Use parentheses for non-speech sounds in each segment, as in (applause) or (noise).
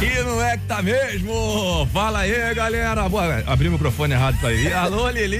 E não é que tá mesmo? Fala aí, galera. Boa, abri o microfone errado pra aí. Alô, Lili.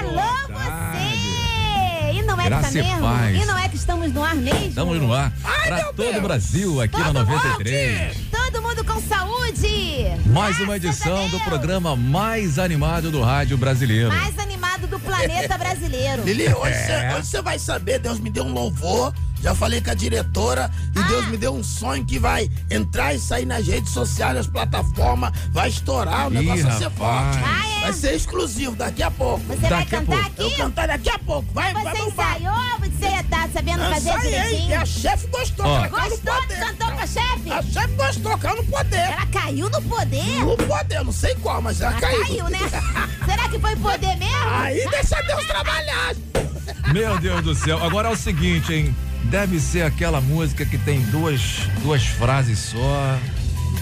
Alô, você! E não é Graça que tá mesmo? paz. E não é que estamos no ar mesmo? Estamos no ar pra todo o Brasil aqui na 93. Todo mundo com saúde! Mais uma Graças a edição do Deus. programa mais animado do rádio brasileiro. Mais animado do planeta (laughs) brasileiro. Lili, hoje É. você você vai saber, Deus me deu um louvor, já falei com a diretora, e Ah. Deus me deu um sonho que vai entrar e sair nas redes sociais, nas plataformas, vai estourar, o Ih, negócio vai ser forte. Ah, é? Vai ser exclusivo daqui a pouco. Você vai Daqui a cantar pouco. Eu aqui? cantar daqui a pouco, vai, vai Você bombar. ensaiou? Você tá sabendo fazer Ensaiei, direitinho? e a chefe gostou, no Gostou? Cantou com a chefe? A chefe gostou, caiu no poder. Ela caiu no poder? No poder, não sei qual, mas ela Ela caiu. caiu, né? (laughs) Será que foi poder mesmo? Aí deixa Deus trabalhar. Meu Deus do céu. Agora é o seguinte, hein? Deve ser aquela música que tem duas, duas frases só.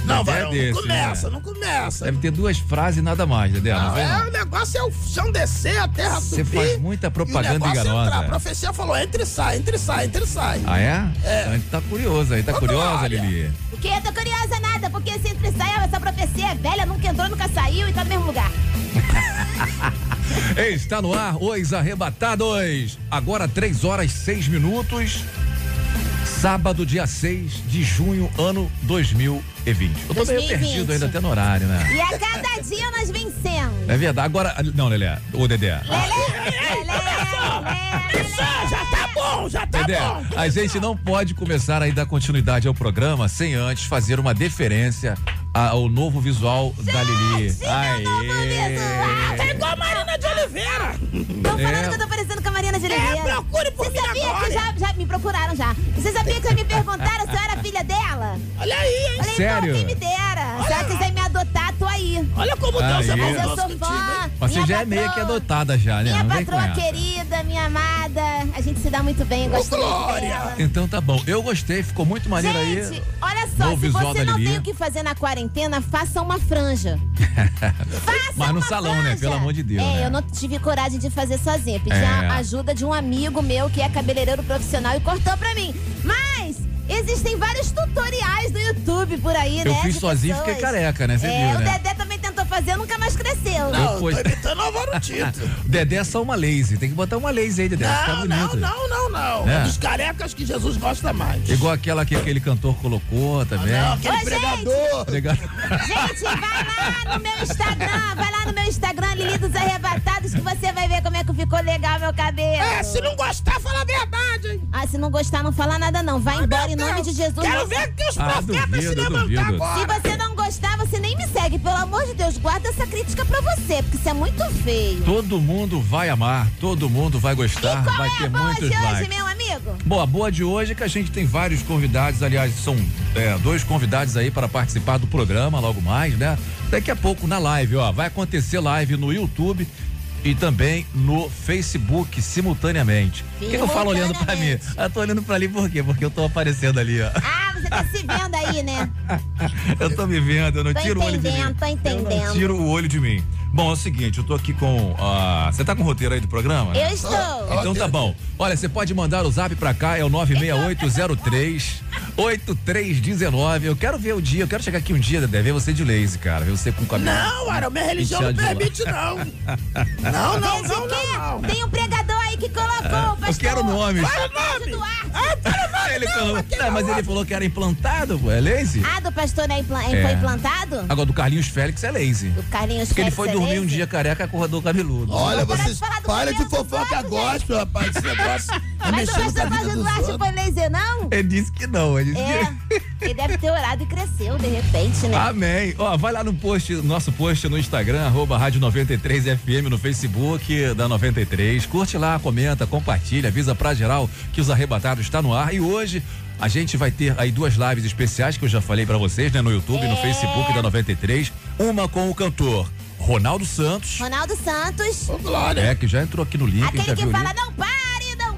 Não, Dedé é vai, desse, não começa, né? não começa. Deve ter duas frases e nada mais, Dedé. Não, Não, vem, é, não. o negócio é o chão descer, a terra Você subir. faz muita propaganda e é enganosa. Entrar. A profecia falou, entre e sai, entre e sai, entre e sai. Ah, é? É. A gente tá curioso aí. Tá Ô, curiosa, Glória. Lili? O que? Eu tô curiosa nada, porque se entre sai, essa profecia é velha, nunca entrou, nunca saiu e tá no mesmo lugar. (laughs) (laughs) Está no ar, os arrebatados. Agora 3 horas 6 minutos. Sábado, dia 6 de junho, ano 2020. Eu tô meio 2020. perdido ainda até no horário, né? E a cada dia nós vencemos. É verdade. Agora. Não, Lelé. Ô, Dedé. Lelé, Lelé, Isso, já tá bom, já tá Dedé, bom. a gente não pode começar aí dar continuidade ao programa sem antes fazer uma deferência ao novo visual da Lili. Aê! novo visual. Tá igual a Marina de Oliveira. Estão falando É. que eu tô parecendo com a Marina de Oliveira. É, procure por Você mim sabia agora. que já, já me procuraram já? Você sabia que já me perguntaram se eu era filha dela? Olha aí, hein? Falei, Sério? então, quem me dera. Se ela quiser me adotar, tô aí. Olha como Deus Aí. é Mas eu sou contigo, fã. Você minha já é meio que adotada já, né? Minha Não patroa querida, minha amada. A gente se dá muito bem, muito Glória. dela. Então tá bom. Eu gostei, ficou muito maneiro Gente, aí. olha só, Novo se você não Lili. tem o que fazer na quarentena, faça uma franja. (laughs) faça Mas no uma salão, né? franja. Pelo amor de Deus, É, né? eu não tive coragem de fazer sozinha. Pedi É. a ajuda de um amigo meu que é cabeleireiro profissional e cortou pra mim. Mas existem vários tutoriais do YouTube por aí, Eu né? fiz de sozinho e fiquei careca, né? Você é, viu, o né? Dedé também fazer, nunca mais cresceu. Não, Depois- tô imitando o Álvaro Tito. (laughs) Dedé é só uma lazy. Tem que botar uma lazy aí, Dedé. Não, não, não, não, não. É. É dos carecas que Jesus gosta mais. Igual aquela que aquele cantor colocou também. Não, aquele Ô, gente. pregador. Legal. Gente, vai lá no meu Instagram, vai lá no meu Instagram, Lili dos Arrebatados, que você vai ver como é que ficou legal meu cabelo. É, se não gostar, fala a verdade, hein? Ah, se não gostar, não fala nada não. Vai embora em nome de Jesus. Quero ver que os Ah, profetas duvido, se levantar agora. Se você não gostar, você nem me segue. Pelo amor de Deus, guarda essa crítica pra você, porque isso é muito feio. Todo mundo vai amar, todo mundo vai gostar, e qual vai é ter a boa muitos de hoje, likes. meu amigo? Bom, a boa de hoje é que a gente tem vários convidados, aliás, são é, dois convidados aí para participar do programa logo mais, né? Daqui a pouco na live, ó, vai acontecer live no YouTube e também no Facebook simultaneamente. Por que, eu falo olhando pra mim? Eu tô olhando pra ali por quê? Porque eu tô aparecendo ali, ó. Ah, você tá se vendo aí, né? (laughs) Eu tô me vendo, eu não Tô tiro o olho de mim. entendendo, tô Eu não entendendo. tiro o olho de mim. Bom, é o seguinte, eu tô aqui com. ah, Você tá com o roteiro aí do programa? Eu estou. Então tá bom. Olha, você pode mandar o zap pra cá, é o 96803 8319. Eu quero ver o dia, eu quero chegar aqui um dia, Dedé, ver você de lazy, cara. Ver você com o cabelo. Não, Ara, minha religião não permite, não. (laughs) Não, não, Esse não, quê? não, não. Tem um pregador aí que colocou, pastor. Ah, eu quero nomes. Qual é o nome? Duarte. Ah, para o nome, Ele não, falou, não, mas é ele falou que era implantado, pô, é lazy? Ah, do pastor né, impla- É. foi implantado? Agora, do Carlinhos Félix é lazy. Do Carlinhos Porque ele Félix foi é dormir um lazy? dia careca, acordou cabeludo. Olha, vocês para de fofoca gospel, rapaz. Esse negócio é (laughs) Mas o mexendo com a pastor outros. foi laser, não? Ele disse que não, ele É. que... Ele deve ter orado e cresceu, de repente, né? Amém. Ó, vai lá no post, nosso post no Instagram, arroba Rádio 93 FM, no Facebook da 93. Curte lá, comenta, compartilha, avisa pra geral que os arrebatados está no ar. E hoje a gente vai ter aí duas lives especiais que eu já falei pra vocês, né? No YouTube e no É. Facebook da 93. Uma com o cantor Ronaldo Santos. Ronaldo Santos, Ô, Glória. É, que já entrou aqui no link, aquele já que viu fala, ali. não não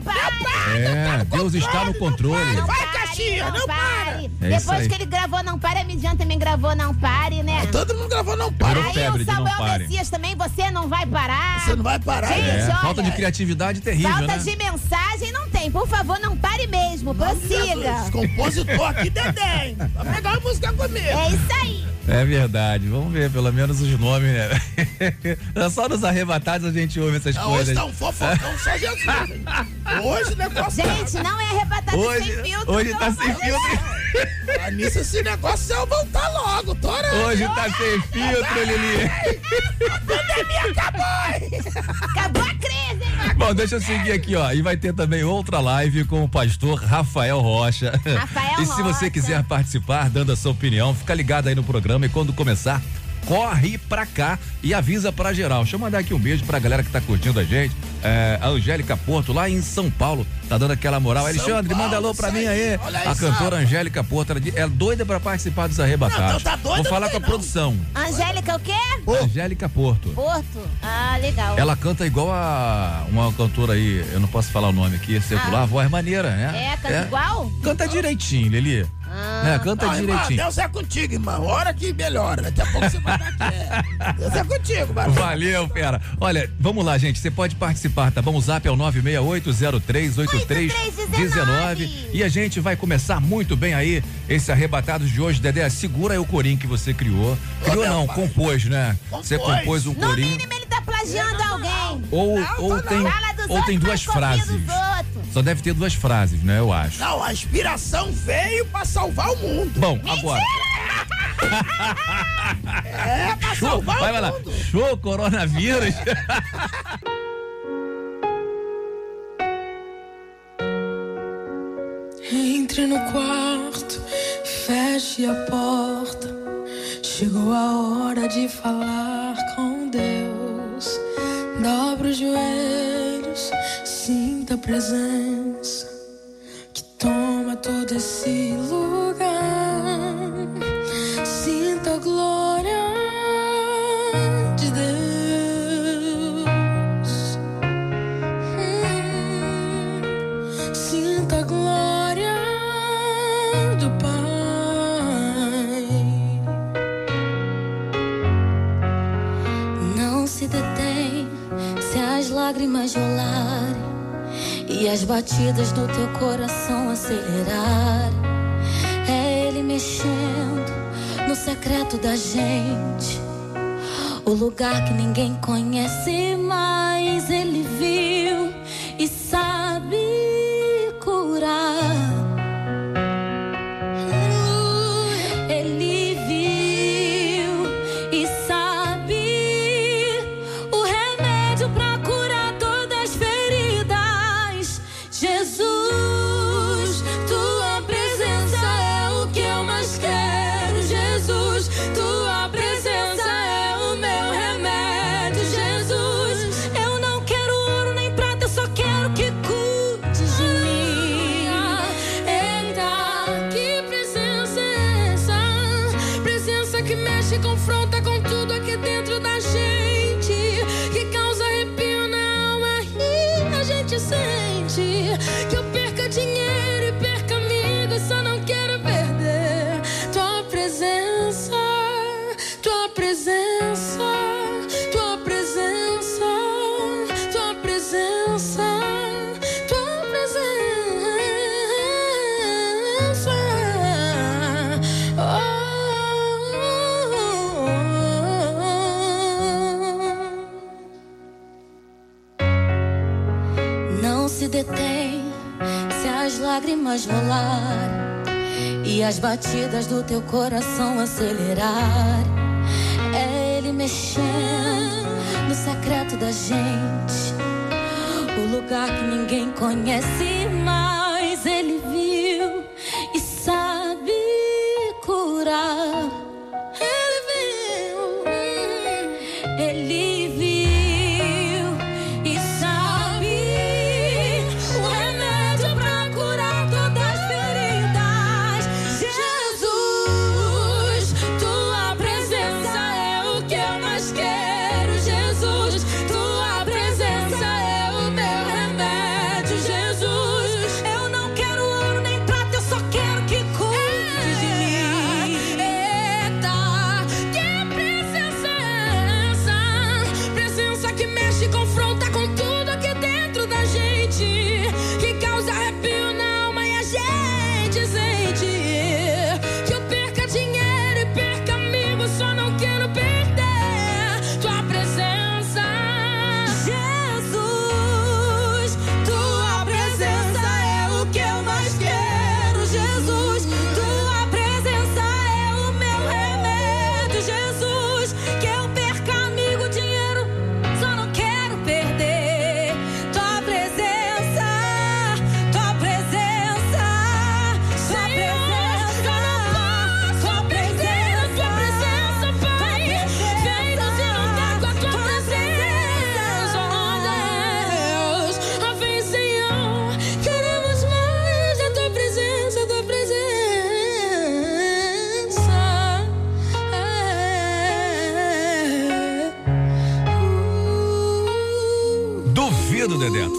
pare. É, Deus está no controle. Vai, pare, Caxias, não pare. É Depois que ele gravou Não Pare, a Midian também gravou Não Pare, né? Todo mundo gravou, não. Virou Aí febre o Não Samuel Pare. Messias também, você não vai parar. Você não vai parar. Gente, né? É, olha, falta de criatividade terrível, Falta né? de mensagem não tem. Por favor, não pare mesmo. Prossiga. Compositor aqui, Dedém. Vai pegar a música comigo. É isso aí. É verdade, vamos ver pelo menos os nomes, né? (laughs) É Só nos arrebatados a gente ouve essas Hoje coisas. tá um fofocão só Jesus. Hoje o negócio Gente, não é arrebatado Hoje, sem filtro. hoje tá sem filtro. Nisso esse negócio vai voltar logo, tô orando. Hoje tá sem filtro, Lili. Acabou a crise, hein? Bom, deixa eu seguir aqui, ó. E vai ter também outra live com o pastor Rafael Rocha. Rafael e se você Rocha. quiser participar, dando a sua opinião, fica ligado aí no programa e quando começar, corre pra cá e avisa pra geral. Deixa eu mandar aqui um beijo pra galera que tá curtindo a gente. É, a Angélica Porto, lá em São Paulo, tá dando aquela moral. São Alexandre, manda Paulo, alô pra mim aí. aí. Olha aí, A cantora sabe? Angélica Porto, ela é doida pra participar dos arrebatados. Não, então tá doida, Vou falar com a não. produção. Angélica, o quê? Angélica Porto. Porto. Ah, legal. Ela canta igual a uma cantora aí, eu não posso falar o nome aqui, circular, Ah. voz maneira, né? É, canta igual? Canta direitinho, Lili. Ah. É, canta Não, irmã, direitinho. Deus é contigo, irmão. Hora que melhora. Daqui a pouco você vai dar aqui. É. Deus é contigo, mano. Valeu, fera. Olha, vamos lá, gente. Você pode participar, tá bom? O zap é o 968038319 e a gente vai começar muito bem aí esse arrebatados de hoje. Dedé, segura aí o corinho que você criou. Criou não, pai. compôs, né? Compôs. Você compôs um No corinho. mínimo, ele tá plagiando alguém. Ou, Não, ou tem, ou tem duas copia frases. Só deve ter duas frases, né? Eu acho. Não, a inspiração veio pra salvar o mundo. Bom, agora. (laughs) É, pra Show, salvar vai, o vai lá. mundo. Show coronavírus. (laughs) Entre no quarto, feche a porta. Chegou a hora de falar com Deus. Dobra os joelhos, sinta a presença que toma todo esse lugar. E as batidas do teu coração acelerarem. É Ele mexendo no secreto da gente, o lugar que ninguém conhece, mas Ele viu e sabe lágrimas rolarem e as batidas do teu coração acelerar. É Ele mexendo no secreto da gente, o lugar que ninguém conhece,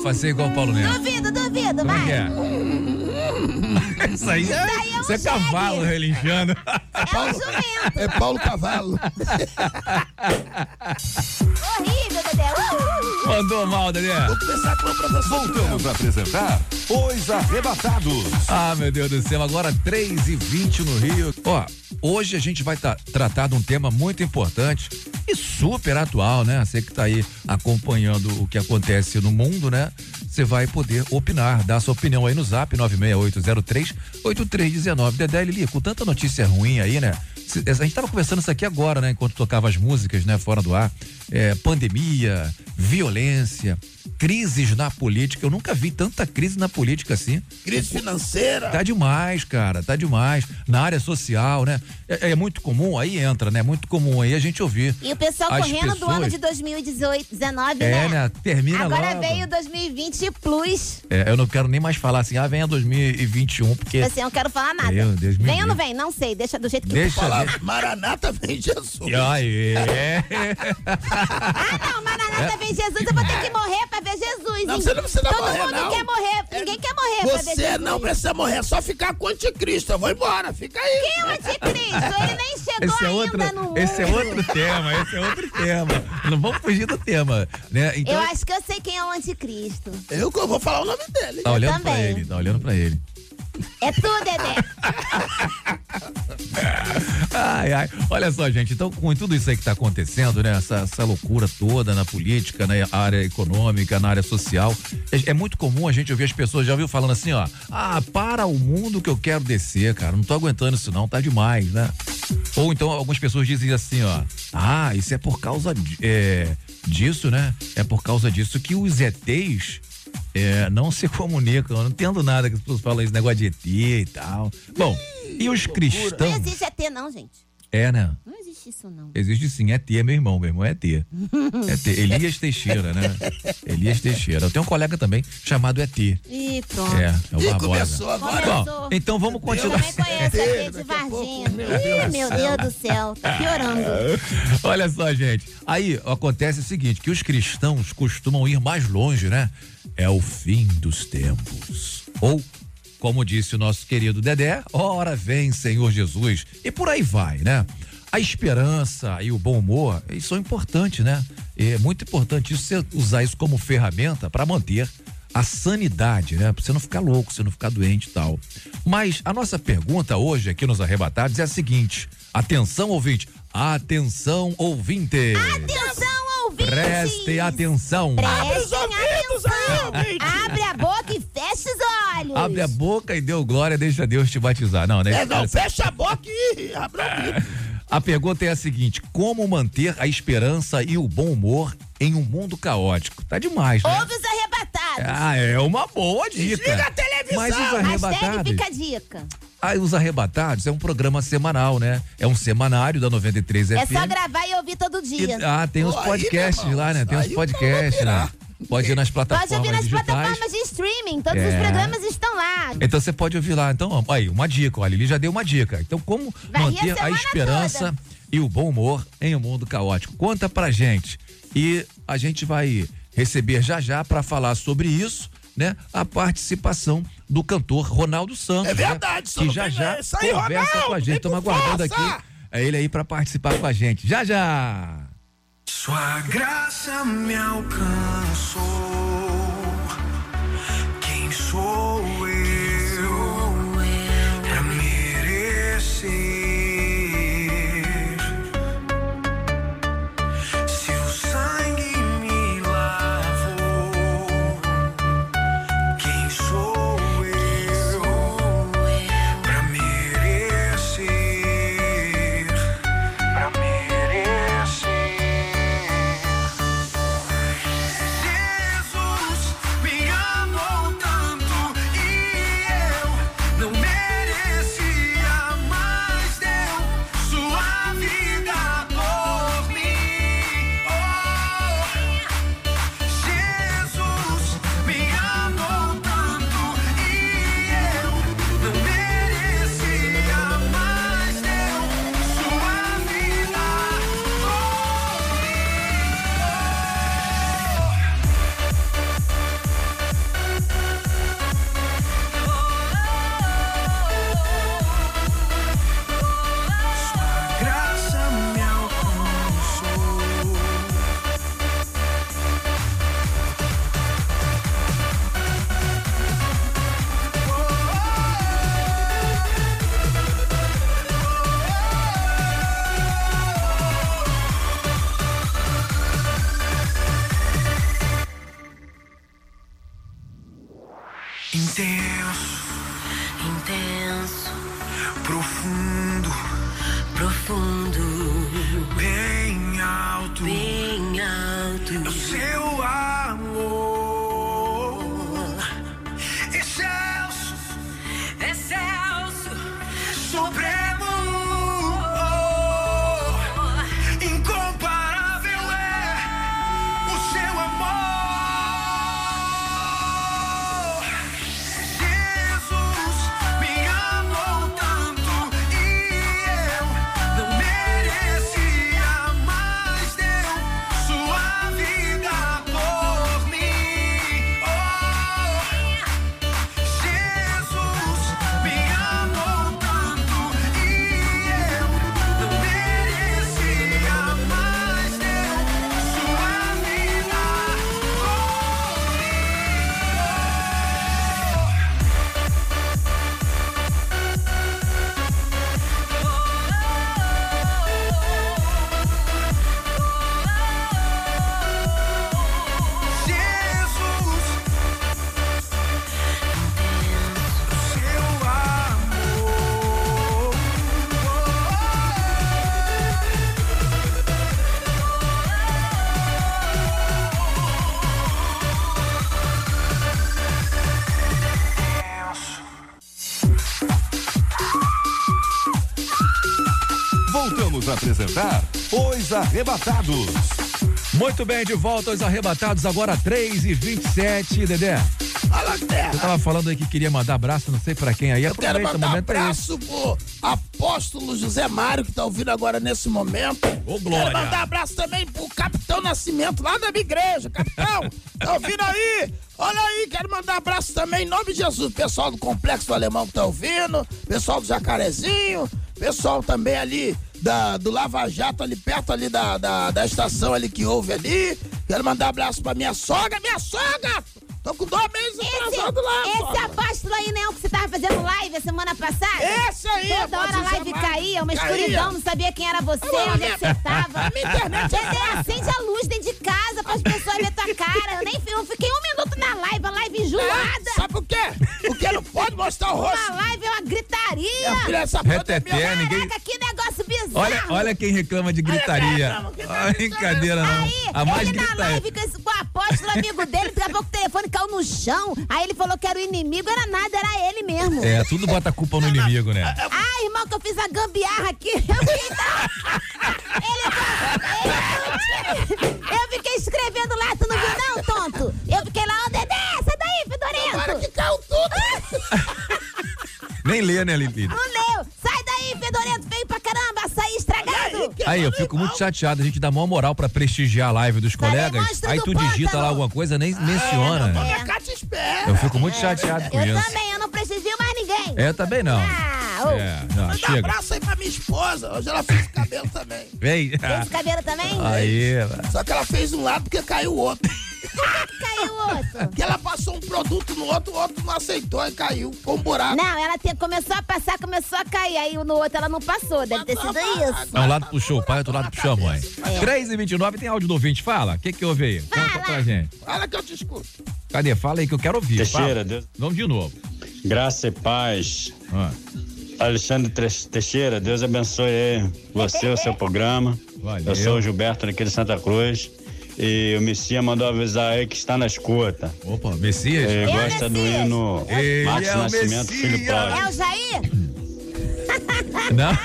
fazer igual o Paulo Neto. Duvido, duvido, Como é vai. que é? (laughs) Isso aí, é, aí é um isso é cavalo relinchando. (laughs) É um jumento. É Paulo Cavalo. Horrível, Dedé. Uh! Mandou mal, Dedé. Vou começar com a professora. Voltamos a apresentar Os Arrebatados. Ah, meu Deus do céu, agora 3 e 20 no Rio. Ó, hoje a gente vai tá- tratar de um tema muito importante e super atual, né? Você que tá aí acompanhando o que acontece no mundo, né? Você vai poder opinar, dar sua opinião aí no zap 96803-8319. Dedé Lili, com tanta notícia ruim aí, né? A gente tava conversando isso aqui agora, né? Enquanto tocava as músicas, né? Fora do ar. É, pandemia, violência, crises na política. Eu nunca vi tanta crise na política assim. Crise financeira. Tá demais, cara, tá demais. Na área social, né? É, é muito comum, aí entra, né? Muito comum aí a gente ouvir. E o pessoal correndo do ano pessoas- de 2018, 19, É, né? né? Termina Agora logo. veio 2020 Plus. É, eu não quero nem mais falar assim, ah, venha 2021, porque. Assim, eu não quero falar nada. Meu Deus, vem ou não vem? Não sei, deixa do jeito que Deixa for. Fala, Maranata vem Jesus. Aí, é. (laughs) Ah, não, Maranata vem Jesus, eu vou ter que morrer pra ver Jesus. Não, hein? você não precisa Todo morrer, mundo não. quer morrer, ninguém quer morrer pra ver Você Jesus. não precisa morrer, é só ficar com o anticristo. Eu vou embora, fica aí. Quem é o anticristo? Ele nem chegou Esse é, ainda outro, no mundo. esse é outro tema, esse é outro tema. Não vamos fugir do tema, né? Então, Eu acho que eu sei quem é o anticristo. Eu vou falar o nome dele. tá olhando pra ele, tá olhando pra ele. É tu, Dedé. (laughs) Ai, ai. Olha só, gente, então com tudo isso aí que tá acontecendo, né? Essa, essa loucura toda na política, na área econômica, na área social, é, é muito comum a gente ouvir as pessoas, já ouviu falando assim, ó, ah, para o mundo que eu quero descer, cara, não tô aguentando isso não, tá demais, né? Ou então algumas pessoas dizem assim, ó, ah, isso é por causa de- é, disso, né? É por causa disso que os ETs é, não se (laughs) comunicam. Eu não entendo nada que as pessoas falam esse negócio de ET e tal. Bom, e os Não cristãos? existe ET, não, gente. É, né? Não existe isso, não. Existe sim, é tia, meu irmão, meu irmão é tia. (laughs) É tia. Elias Teixeira, né? Elias Teixeira. Eu tenho um colega também chamado ET. Ih, pronto. É, é o Ih, Barbosa. começou agora. Bom, então vamos continuar. Também conheço ET de Varginha. Ih, meu Deus do céu, tá piorando. (laughs) Olha só, gente. Aí acontece o seguinte, que os cristãos costumam ir mais longe, né? É o fim dos tempos. Ou, como disse o nosso querido Dedé, ora vem, Senhor Jesus. E por aí vai, né? A esperança e o bom humor, são importantes, né? É muito importante você usar isso como ferramenta para manter a sanidade, né? Pra você não ficar louco, você não ficar doente e tal. Mas a nossa pergunta hoje aqui nos arrebatados é a seguinte: atenção, ouvinte, atenção, ouvinte. Atenção, ouvintes! Preste atenção. Prestem ouvidos atenção! aí! Abre a boca e feche os olhos! Abre a boca e deu glória, deixa Deus te batizar. Não, né? É, não, fecha a boca e abre o ouvido. A pergunta é a seguinte: como manter a esperança e o bom humor em um mundo caótico? Tá demais, né? Ouve os arrebatados! Ah, é uma boa dica. Desliga a televisão. Mas os Hashtag arrebatados. fica a dica. Ah, os arrebatados é um programa semanal, né? É um semanário da 93 É FM. só gravar e ouvir todo E- dia. ah, tem os aí, podcasts irmão, lá, né? Tem aí os podcasts, virar. Pode ir nas Pode plataformas ouvir nas digitais. plataformas de streaming. Todos É. os programas estão lá. Então você pode ouvir lá. Então, ó, aí, uma dica, olha, ele já deu uma dica. Então, como Vai a manter a semana esperança toda. e o bom humor em um mundo caótico? Conta pra gente. E a gente vai receber já já pra falar sobre isso, né? A participação do cantor Ronaldo Santos. É verdade, né? Que já já aí, conversa Ronaldo, com a gente. Estamos aguardando aqui. É ele aí pra participar com a gente. Já já! Sua graça me alcançou. Arrebatados. Muito bem, de volta aos arrebatados, agora 3 e 27 Dedé. Fala, Você terra. tava falando aí que queria mandar abraço, não sei pra quem aí. Eu quero Aproveita, o mandar momento é abraço pro apóstolo José Mário, que tá ouvindo agora nesse momento. Ô, glória. Quero mandar abraço também pro Capitão Nascimento, lá da minha igreja. Capitão, (laughs) tá ouvindo aí? Olha aí, quero mandar abraço também em nome de Jesus. Pessoal do Complexo Alemão que tá ouvindo, pessoal do Jacarezinho, pessoal também ali da, do Lava Jato, ali perto ali da, da, da estação ali que ouve ali. Quero mandar abraço pra minha sogra, minha sogra! Tô com dois meses atrasado lá, esse sogra. apóstolo aí, né, o que você tava fazendo live a semana passada? Esse aí, Toda hora a live caía, uma Caía. escuridão, não sabia quem era você, Olha lá, onde é que você tava. (laughs) minha internet é Dedé, acende a luz dentro de casa pras pessoas verem tua cara. Eu nem eu fiquei um minuto na live, a live enjoada. Sabe por quê? Porque não pode mostrar o rosto. Uma live é uma gritaria. Minha filha, essa Reteté, pandemia- ninguém. Caraca, que negócio. Olha, olha quem reclama de gritaria. tá Ah, brincadeira, não. Aí, A mais ele na grita é. live com, o apóstolo amigo dele, daqui a pouco o telefone caiu no chão. Aí ele falou que era o inimigo, era nada, era ele mesmo. É, tudo bota a culpa no inimigo, né? Ah, irmão, que eu fiz a gambiarra aqui. Eu fiquei, ele, ele- eu fiquei escrevendo lá, tu não viu não, tonto? Eu fiquei lá, ô Dedé, sai daí, Agora que fedorento. caiu tudo. (laughs) Nem lê, né, Limpida? Não leu. Aí, eu fico muito chateado. A gente dá maior moral pra prestigiar a live dos Falei, colegas. Aí tu digita lá alguma coisa, nem menciona. Quando a Cátia espera. Eu fico muito chateado com Eu isso. também, eu não prestigio mais ninguém. É, também não. Ah, ô. É, não, Manda um abraço aí pra minha esposa. Hoje ela fez o cabelo também. Vem. Esse cabelo também? Aí, Só que ela fez um lado porque caiu o outro. Caiu o outro. Porque ela passou um produto no outro, o outro não aceitou e caiu. Ficou um buraco. Não, ela te- começou a passar, começou a cair. Aí no outro ela não passou. Deve ter sido isso. um lado puxou o pai, outro lado puxou a mãe. É. 3 e 29 tem áudio do ouvinte. Fala, o que que houve aí? Conta pra gente. Olha que eu te escuto. Cadê? Fala aí que eu quero ouvir. Teixeira, Fala. Deus- Vamos de novo. Graça e paz. Ah, Alexandre Teixeira, Deus abençoe você, o seu programa. Valeu. Eu sou o Gilberto daqui de Santa Cruz. E o Messia mandou avisar aí que está na escuta. Opa, Messias? Ele Eu, gosta do Messias. hino Ele Marcos é Nascimento, filho Messias. É pródigo. o Jair? Não?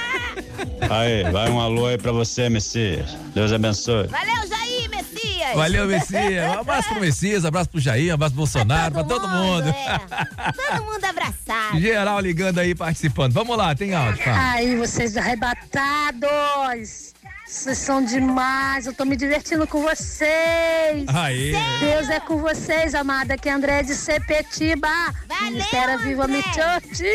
Aí, vai um alô aí pra você, Messias. Deus abençoe. Valeu, Jair, Messias. Valeu, Messias. Um abraço pro Messias, abraço pro Jair, um abraço pro Bolsonaro, pra todo mundo. é. Todo mundo abraçado. Geral ligando aí, participando. Vamos lá, tem áudio, fala. Ai, vocês arrebatados! Vocês são demais, eu tô me divertindo com vocês! Aí. Deus é com vocês, amada, que é André de Sepetiba! Valeu, Ministério Viva. Michote!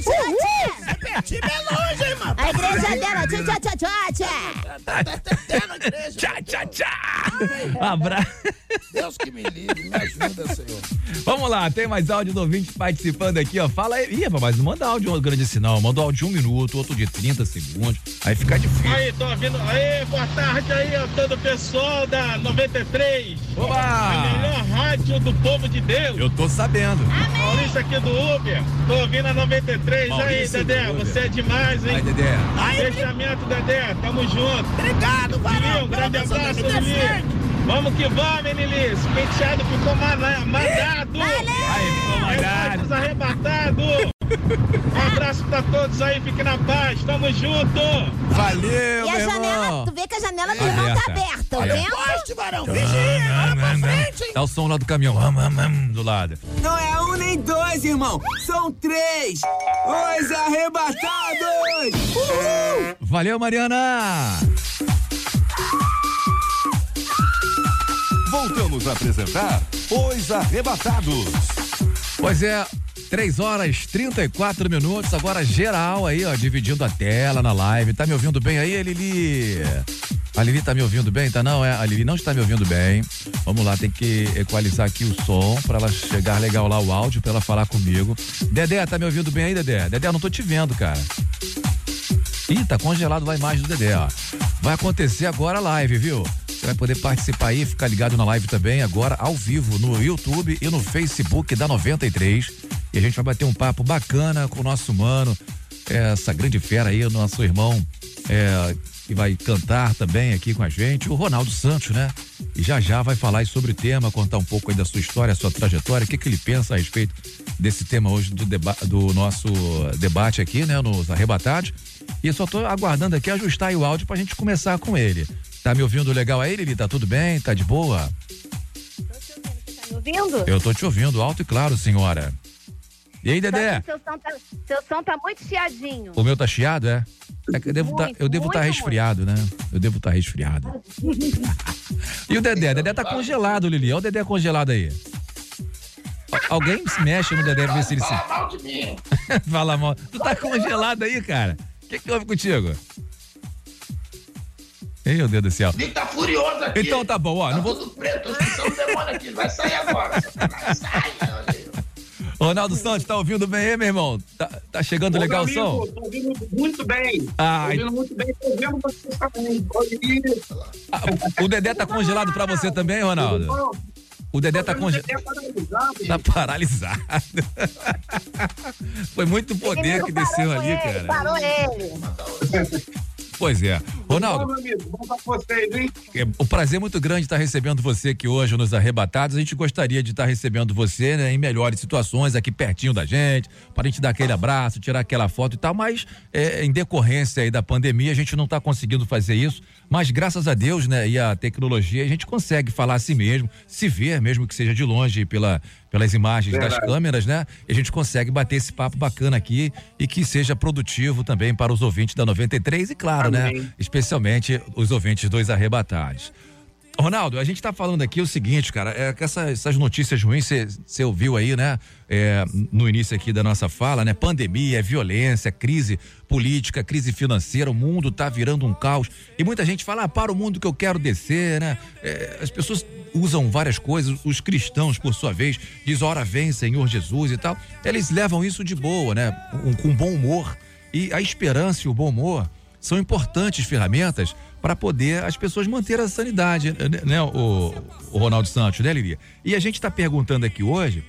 Tchau. Time é longe, hein, mano? A igreja dela, tchau, tchau, tchau, tchau, tchau. Tchau, tchau, tchau. Abraço. Deus que me livre, me ajuda, Senhor. Vamos lá, tem mais áudio do ouvinte participando aqui, ó. Fala aí. Ih, mas não manda áudio grande assim, não. Manda áudio de um minuto, outro de 30 segundos. Aí fica difícil. Aí, tô ouvindo. Aí, boa tarde aí a todo o pessoal da 93. A Oba! melhor rádio do povo de Deus. Eu tô sabendo. Maurício aqui do Uber, tô ouvindo a 93. Maurício aí, Dedé, você é demais, hein? Aí, Dedé. Fechamento, Dedé, tamo junto. Obrigado, Lilinho, um grande abraço, Lili. Vamos que vamos, Lili? Esse penteado ficou mandado. Aí, ficou É nóis, arrebatado. Um abraço pra todos aí, fiquem na paz, tamo junto. Valeu, E a janela, tu vê que a janela do irmão tá aberta, tá Olha. vendo? Poste, varão, vigia, olha pra frente, hein? Tá o som lá do caminhão. Hum, hum, hum, do lado. Não é um nem dois, irmão. São três. Os arrebatados. Uhul. Valeu, Mariana! Voltamos a apresentar Os Arrebatados. Pois é, 3 horas 34 minutos, agora geral aí, ó, dividindo a tela na live. Tá me ouvindo bem aí, Lili? A Lili tá me ouvindo bem? Tá não? É, a Lili não está me ouvindo bem. Vamos lá, tem que equalizar aqui o som pra ela chegar legal lá o áudio, pra ela falar comigo. Dedé, tá me ouvindo bem aí, Dedé? Dedé, eu não tô te vendo, cara. Ih, tá congelado lá a imagem do Dedé, ó. Vai acontecer agora a live, viu? Você vai poder participar aí, ficar ligado na live também, agora ao vivo, no YouTube e no Facebook da 93. E a gente vai bater um papo bacana com o nosso mano, essa grande fera aí, o nosso irmão, é, que vai cantar também aqui com a gente, o Ronaldo Santos, né? E já já vai falar sobre o tema, contar um pouco aí da sua história, sua trajetória, o que, que ele pensa a respeito desse tema hoje do, do nosso debate aqui, né? Nos arrebatados. E eu só tô aguardando aqui ajustar o áudio pra gente começar com ele. Tá me ouvindo legal aí, Lili? Tá tudo bem? Tá de boa? Tá me ouvindo? Eu tô te ouvindo alto e claro, senhora. E aí, Dedé? Seu som, tá, seu som tá muito chiadinho. O meu tá chiado, é? É que eu devo tá, Muito, eu devo estar muito, resfriado, né? Eu devo estar resfriado. E o Dedé? Dedé tá congelado, Lili. Olha o Dedé congelado aí. Al- Alguém se mexe no Dedé pra ver se ele se. Fala mal de mim. (laughs) Fala mal. Tu tá congelado aí, cara. O que, que houve contigo? Ei, meu Deus do céu. Ele tá furioso aqui. Então tá bom, ó. Não vou... Tudo preto, tô escutando o demônio aqui. Vai sair agora. Sai, olha aí. Ronaldo Santos, tá ouvindo bem aí, meu irmão? Tá, tá chegando Ô, legal o som? Tô ouvindo muito bem. Ah, tô ouvindo muito bem, tô vendo vocês também. Oi, Ah, o Dedé tá congelado pra você também, Ronaldo? O Dedé tá congelado. Tá paralisado. Foi muito poder que desceu ali, cara. Parou ele. Pois é. Ronaldo, meu amigo, vamos pra vocês, hein? é um prazer muito grande estar recebendo você aqui hoje nos Arrebatados. A gente gostaria de estar recebendo você né, em melhores situações, aqui pertinho da gente, para a gente dar aquele abraço, tirar aquela foto e tal, mas é, em decorrência aí da pandemia, a gente não está conseguindo fazer isso. Mas graças a Deus, né, e a tecnologia, a gente consegue falar a si mesmo, se ver, mesmo que seja de longe, pela, pelas imagens das Verdade. câmeras, né? E a gente consegue bater esse papo bacana aqui e que seja produtivo também para os ouvintes da 93 e, claro, né? Amém. Especialmente os ouvintes dos arrebatados. Ronaldo, a gente tá falando aqui o seguinte, cara, é que essa- essas notícias ruins, você ouviu aí, né? É, no início aqui da nossa fala, né? Pandemia, violência, crise política, crise financeira, o mundo tá virando um caos. E muita gente fala, ah, para o mundo que eu quero descer, né? É, as pessoas usam várias coisas, os cristãos, por sua vez, diz, ora vem, Senhor Jesus e tal. Eles levam isso de boa, né? Um- com bom humor. E a esperança e o bom humor são importantes ferramentas para poder as pessoas manter a sanidade, né, né, o, o Ronaldo Santos, né, Lilia? E a gente está perguntando aqui hoje,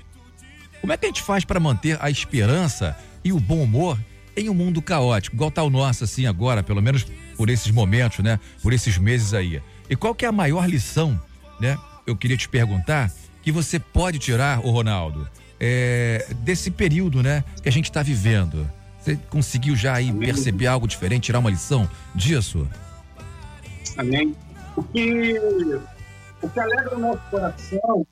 como é que a gente faz para manter a esperança e o bom humor em um mundo caótico, igual tá o nosso assim agora, pelo menos por esses momentos, né, por esses meses aí. E qual que é a maior lição, né? Eu queria te perguntar que você pode tirar, o Ronaldo, é, desse período, né, que a gente está vivendo. Você conseguiu já aí perceber algo diferente, tirar uma lição disso? Amém. O que, o que alegra o nosso coração,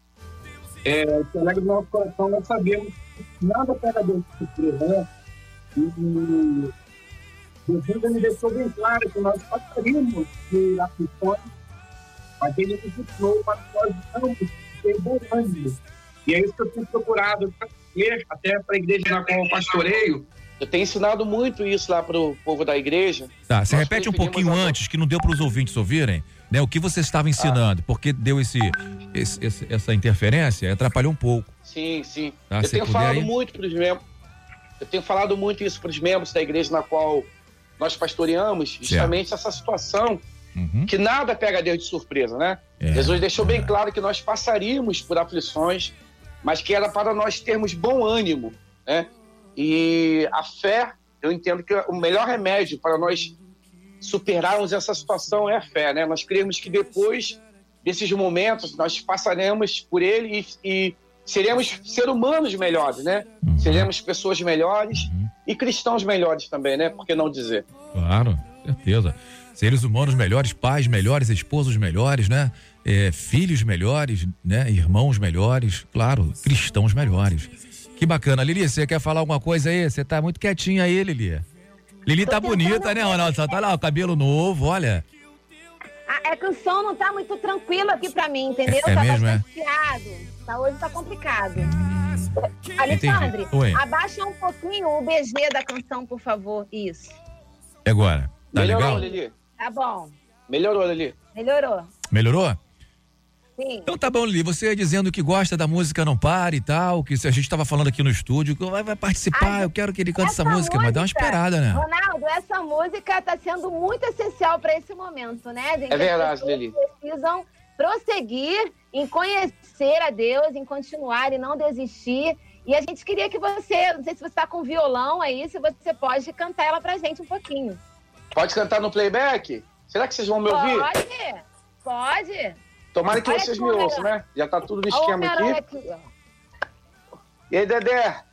é, o que alegra o nosso coração, nós sabemos que nada pega Deus de surpresa? E Jesus ele deixou bem claro que nós passaríamos de aflições, mas ele nos ensinou para que nós bom ânimo. E é isso que eu tenho procurado até para a igreja na qual eu pastoreio. Eu tenho ensinado muito isso lá para o povo da igreja. Tá, você Nós repete um pouquinho antes, que não deu para os ouvintes ouvirem, né? O que você estava ensinando, porque deu esse, esse- esse- essa interferência, atrapalhou um pouco. Sim, sim. Tá, eu tenho falado aí. muito para os membros. Eu tenho falado muito isso para os membros da igreja na qual nós pastoreamos, justamente essa situação Que nada pega Deus de surpresa, né? É, Jesus deixou bem claro que nós passaríamos por aflições, mas que era para nós termos bom ânimo, né? E a fé, eu entendo que o melhor remédio para nós superarmos essa situação é a fé, né? Nós cremos que depois desses momentos nós passaremos por ele e, e seremos ser humanos melhores, né? Seremos pessoas melhores e cristãos melhores também, né? Por que não dizer? Claro, certeza. Seres humanos melhores, pais melhores, esposos melhores, né? É, filhos melhores, né? Irmãos melhores, claro, cristãos melhores. Que bacana. Lili, você quer falar alguma coisa aí? Você tá muito quietinha aí, Lili. Lili tá bonita, né, Ronaldo? Só tá lá, o cabelo novo, olha. Ah, é que o som não tá muito tranquilo aqui pra mim, entendeu? É tá mesmo, é? chiado. Tá, hoje tá complicado. Alexandre, abaixa um pouquinho o BG da canção, por favor. Isso. E agora? Tá Melhorou, legal? Lili. Tá bom. Melhorou, Lili. Melhorou. Melhorou? Sim. Então tá bom, Lili. Você dizendo que gosta da música Não Pare e tal, que se a gente tava falando aqui no estúdio, que vai, vai participar, eu quero que ele cante essa, música, mas dá uma esperada, né? Ronaldo, essa música tá sendo muito essencial pra esse momento, né? gente? É verdade, As pessoas Lili. precisam prosseguir em conhecer a Deus, em continuar e não desistir. E a gente queria que você, não sei se você tá com violão aí, se você pode cantar ela pra gente um pouquinho. Pode cantar no playback? Será que vocês vão me ouvir? Pode? Pode. Tomara que Olha vocês me ouçam, né? Já tá tudo no Olha esquema Homem-Aranha aqui. aqui, ó. E aí, Dedé?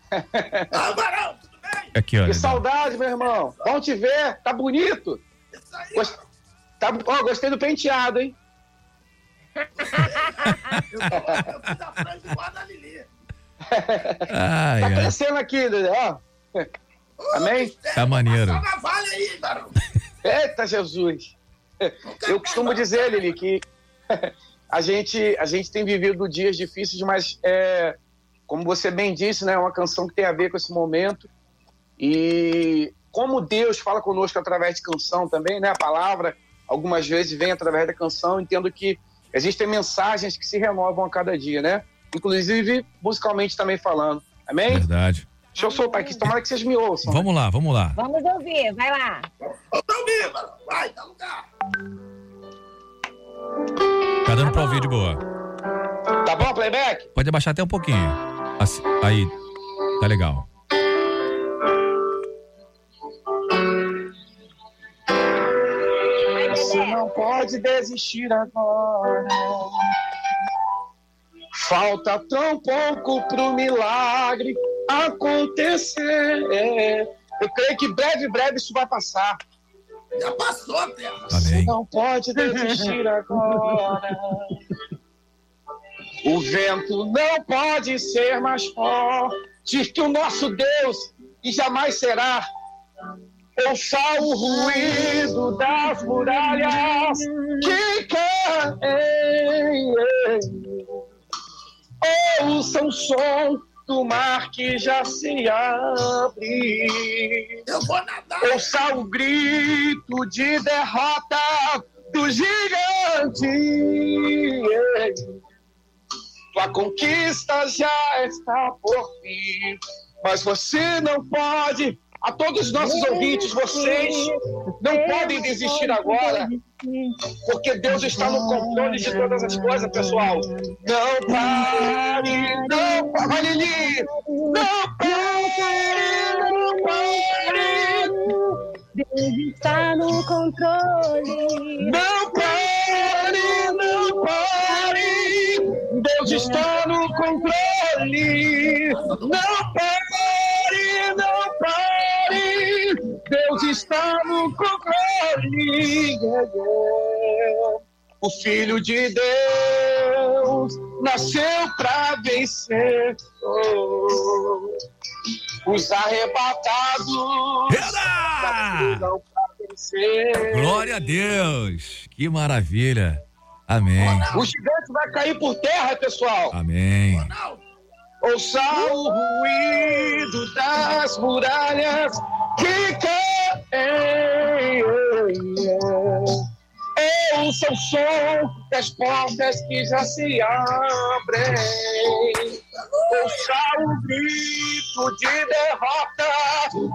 Aqui, olha. Que saudade, meu irmão. Bom te ver. Tá bonito. Gost- Tá... Ó, gostei do penteado, hein? Ai, tá crescendo aqui, Dedé, ó. Amém? Tá maneiro. Aí. Eita, Jesus. Eu costumo dizer, Lili, que a gente, a gente tem vivido dias difíceis, mas é, como você bem disse, né, é uma canção que tem a ver com esse momento. E como Deus fala conosco através de canção também, né? A palavra algumas vezes vem através da canção. Entendo que existem mensagens que se renovam a cada dia, né? Inclusive musicalmente também falando. Amém? Verdade. Deixa eu soltar aqui, tomara que vocês me ouçam. Vamos lá, vamos lá. Vamos ouvir, vai lá. Vai, dá lugar. Tá dando pra ouvir de boa. Tá bom, playback? Pode abaixar até um pouquinho. Assim, aí, tá legal. Você não pode desistir agora. Falta tão pouco pro milagre acontecer. Eu creio que breve, breve isso vai passar. Já passou, Terra. Você não pode desistir agora. O vento não pode ser mais forte que o nosso Deus e jamais será. Ouça o ruído das muralhas que caem. Ouça o som do mar que já se abre. Eu vou nadar. Ouça o grito de derrota do gigante. Tua conquista já está por vir, mas você não pode. A todos os nossos ouvintes, vocês não podem desistir agora, porque Deus está no controle de todas as coisas, pessoal. Não pare, não pare, Lili! Não pare, não pare! Deus está no controle. Não pare, não pare! Deus está no controle! Não pare, Deus está no controle! O Filho de Deus nasceu para vencer. Os arrebatados nasceram pra vencer. Glória a Deus. Que maravilha. Amém. O gigante vai cair por terra, pessoal. Amém. Ouça o ruído das muralhas que caem. Ouça o som das portas que já se abrem. Ouça o grito de derrota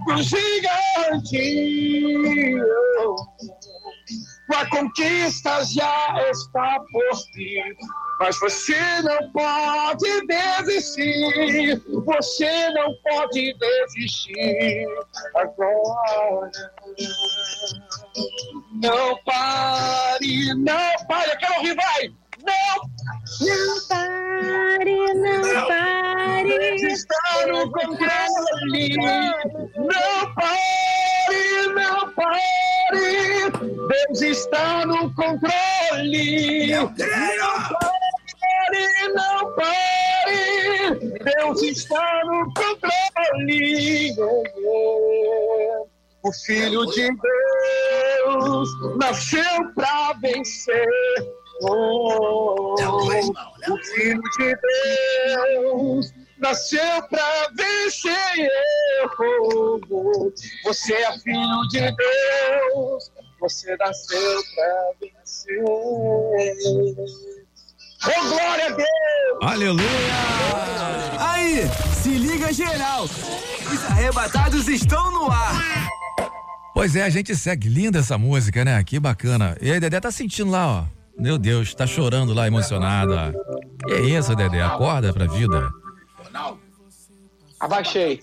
do gigante. Tua conquista já está por vir. Mas você não pode desistir, você não pode desistir agora. Não pare, não pare, eu quero ouvir, vai! Não! Não pare, não pare. Deus está no controle. Não pare, não pare. Deus está no controle. Eu creio. Não pare, não pare. Deus está no controle. O Filho de Deus nasceu para vencer. Oh, o Filho de Deus nasceu para vencer. Oh, você é filho de Deus, você nasceu para vencer. Oh, glória a Deus! Aleluia! Aí, se liga geral. Os arrebatados estão no ar. Pois é, a gente segue. Linda essa música, né? Que bacana. E aí, Dedé tá sentindo lá, ó. Meu Deus, tá chorando lá, emocionada. Que é isso, Dedé? Acorda pra vida. Ronaldo, Abaixei.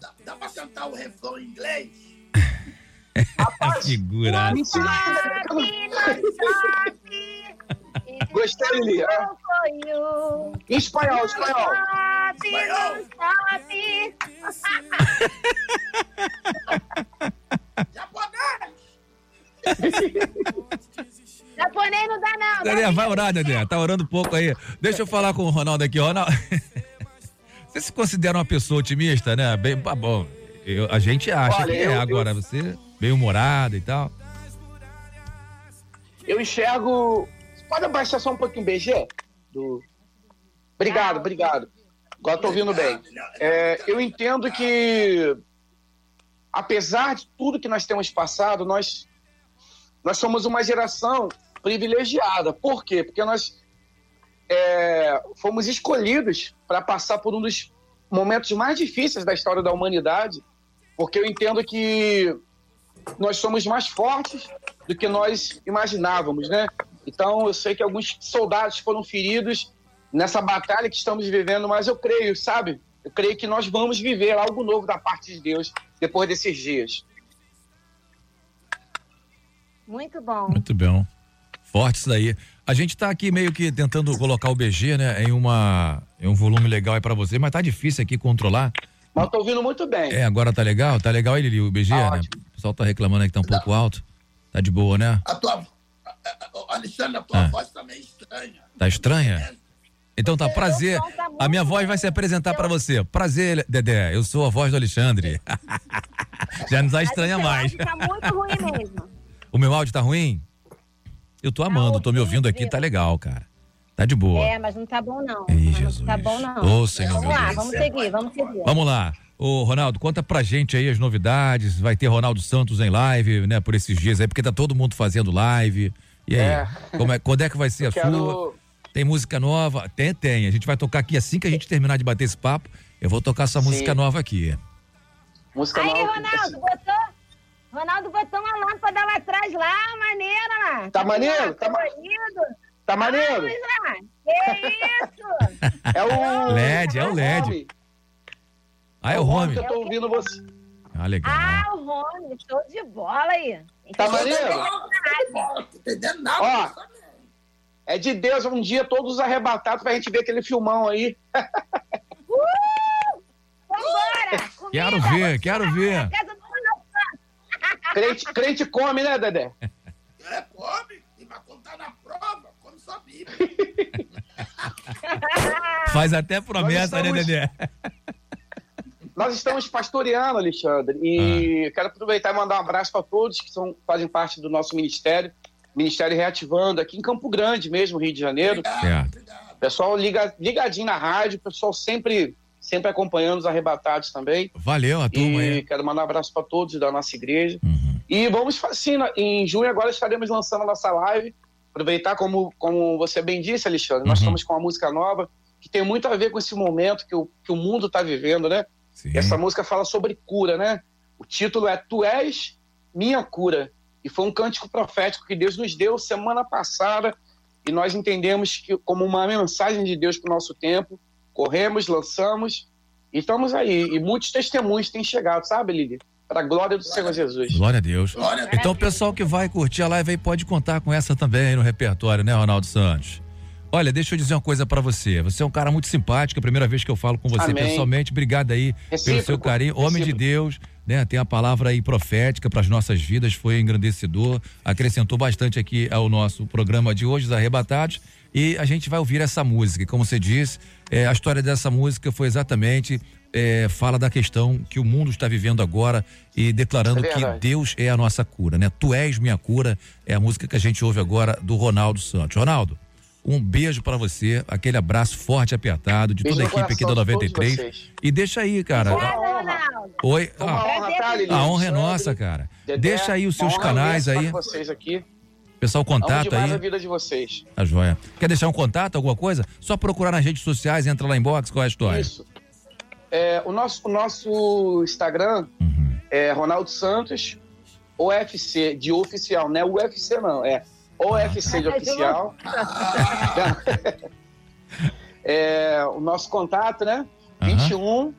dá, (laughs) dá pra cantar o refrão em inglês? (laughs) Figura. Gostei, Lili. Em espanhol, espanhol. (laughs) Japonês não dá, não. Dedé, vai orar, Dedé. Tá orando pouco aí. Deixa eu falar com o Ronaldo aqui, Ronaldo. (laughs) Você se considera uma pessoa otimista, né? Bem, tá bom. eu- a gente acha Olha, que é. eu- eu- Agora, você bem humorado e tal. Eu enxergo. Pode abaixar só um pouquinho o BG? Do... Obrigado, obrigado. Agora tô ouvindo bem. É, eu entendo que, apesar de tudo que nós temos passado, nós, nós somos uma geração privilegiada. Por quê? Porque nós é, fomos escolhidos para passar por um dos momentos mais difíceis da história da humanidade, porque eu entendo que nós somos mais fortes do que nós imaginávamos, né? Então, eu sei que alguns soldados foram feridos nessa batalha que estamos vivendo, mas eu creio, sabe? Eu creio que nós vamos viver algo novo da parte de Deus depois desses dias. Muito bom. Muito bom. Forte isso daí. A gente tá aqui meio que tentando colocar o BG, né, em uma em um volume legal aí pra você, mas tá difícil aqui controlar. Mas eu tô ouvindo muito bem. É, agora tá legal? Tá legal aí, Lili, o BG, Tá né? O pessoal tá reclamando aí que tá um pouco alto. Tá de boa, né? A tua. Alexandre, a tua Ah. voz tá meio estranha. Tá estranha? Então tá, prazer. A minha voz vai se apresentar pra você. Prazer, Dedé. Eu sou a voz do Alexandre. (laughs) (laughs) Já não tá estranha mais. Tá muito ruim mesmo. (laughs) O meu áudio tá ruim? Eu tô amando, tô me ouvindo aqui, tá legal, cara. Tá de boa. É, mas não tá bom, não. Mas Jesus. Não tá bom, não. Ô, Senhor, vamos meu lá, Deus. vamos seguir, vamos seguir. Vamos lá. Ô, Ronaldo, conta pra gente aí as novidades. Vai ter Ronaldo Santos em live, né, por esses dias aí, porque tá todo mundo fazendo live. E aí, É. como é, quando é que vai ser a Quero- sua? Tem música nova? Tem, tem. A gente vai tocar aqui assim que a gente terminar de bater esse papo. Eu vou tocar essa música nova aqui. Música Aí, nova. Ronaldo, botou. Ronaldo botou uma lâmpada lá atrás, lá, maneira lá. Tá maneiro? Tá ma- colorido. Tá maneiro? Lá. Que isso? É o. LED, é o LED. Ah, é o que eu tô ouvindo você. Ah, legal. Ah, o Rony, show de bola aí. Tá maneiro? Não tô entendendo nada. Ó, é de Deus um dia todos arrebatados pra gente ver aquele filmão aí. Uh! Vambora! Quero ver, quero ver. Crente, crente come, né, Dedé? É, come. E vai contar na prova. Come sua Bíblia. (laughs) Faz até promessa, né, estamos- Dedé? Nós estamos pastoreando, Alexandre, e quero aproveitar e mandar um abraço para todos que são, fazem parte do nosso ministério, Ministério Reativando, aqui em Campo Grande mesmo, Rio de Janeiro. Certo. Pessoal liga, ligadinho na rádio, pessoal sempre, sempre acompanhando os arrebatados também. Valeu a turma E. Uhum. quero mandar um abraço para todos da nossa igreja. E vamos, fa- sim, na- em junho agora estaremos lançando a nossa live. Aproveitar, como, como você bem disse, Alexandre, nós Uhum. estamos com uma música nova que tem muito a ver com esse momento que o, que o mundo está vivendo, né? Sim. Essa música fala sobre cura, né? O título é Tu és minha cura. E foi um cântico profético que Deus nos deu semana passada e nós entendemos que como uma mensagem de Deus para o nosso tempo. Corremos, lançamos e estamos aí. E muitos testemunhos têm chegado, sabe, Lili? Para a glória do Senhor Jesus. Glória a Deus. Então o pessoal que vai curtir a live aí pode contar com essa também aí no repertório, né, Ronaldo Santos? Olha, deixa eu dizer uma coisa pra você. Você é um cara muito simpático, é a primeira vez que eu falo com você Amém. pessoalmente. Obrigado aí pelo Recíproco, seu carinho. Homem de. Deus, né? Tem a palavra aí profética para as nossas vidas, foi engrandecedor, acrescentou bastante aqui ao nosso programa de hoje, os Arrebatados. E a gente vai ouvir essa música. E Como você disse, é, a história dessa música foi exatamente. é, fala da questão que o mundo está vivendo agora e declarando é que. Deus é a nossa cura, né? Tu és minha cura é a música que a gente ouve agora do Ronaldo Santos. Ronaldo, um beijo pra você, aquele abraço forte e apertado de Beijo toda a equipe aqui da coração de todos 93. vocês. E deixa aí, cara. Oi. Uma Ah, tá, a honra é nossa, cara. Dedé, Deixa aí os seus canais aí. Pessoal, contato aí. a vida de vocês. A joia. Quer deixar um contato, alguma coisa? Só procurar nas redes sociais, entra lá em box, qual é a história? Isso. É, o, nosso, o nosso Instagram Uhum. é Ronaldo Santos, OFC de oficial, não é UFC não, é OFC de de oficial. (laughs) É, o nosso contato, né? 21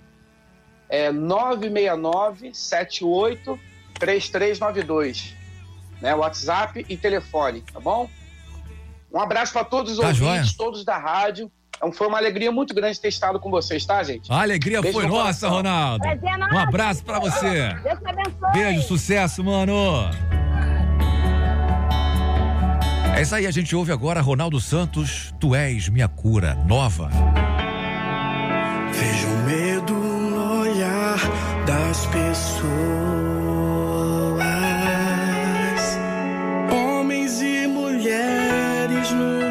é 969 78 3392. Né? WhatsApp e telefone, tá bom? Um abraço para todos os Tá ouvintes, joia. todos da rádio. É, Foi uma alegria muito grande ter estado com vocês, tá, gente? A alegria Beijo foi no nossa, coração. Ronaldo. Prazer é. Um abraço pra você. Deus te abençoe. Beijo, sucesso, mano. É isso aí, a gente ouve agora Ronaldo Santos, Tu és minha cura, nova. Vejo o medo no olhar das pessoas, Jnu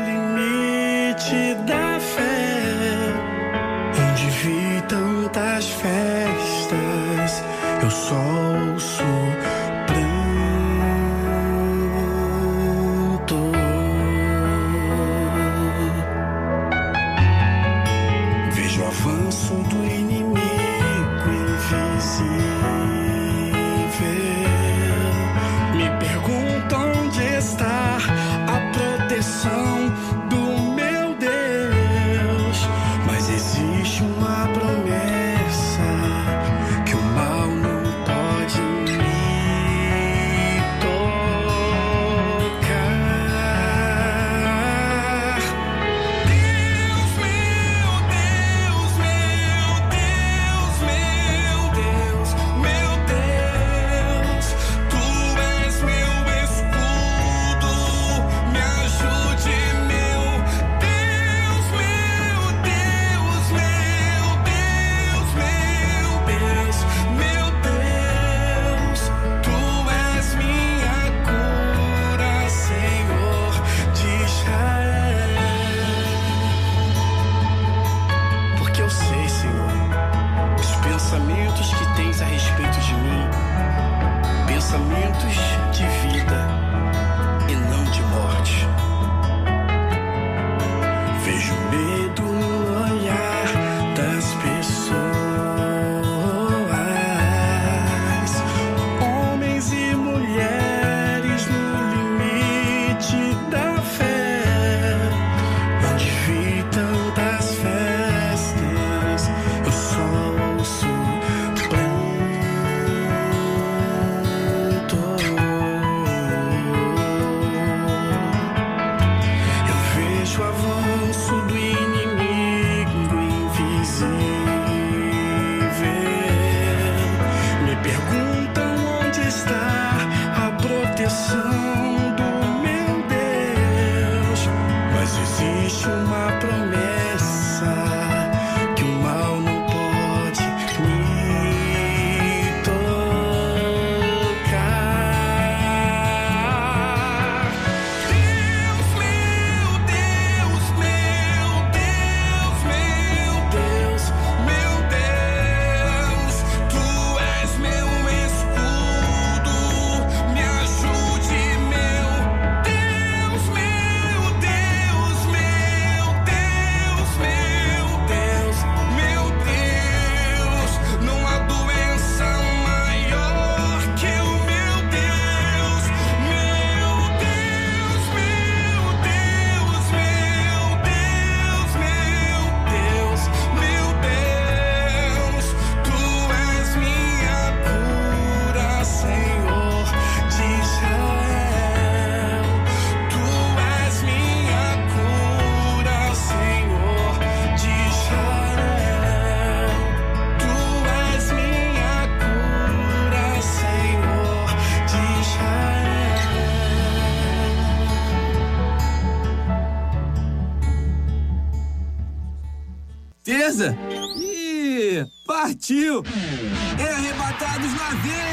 Brasil!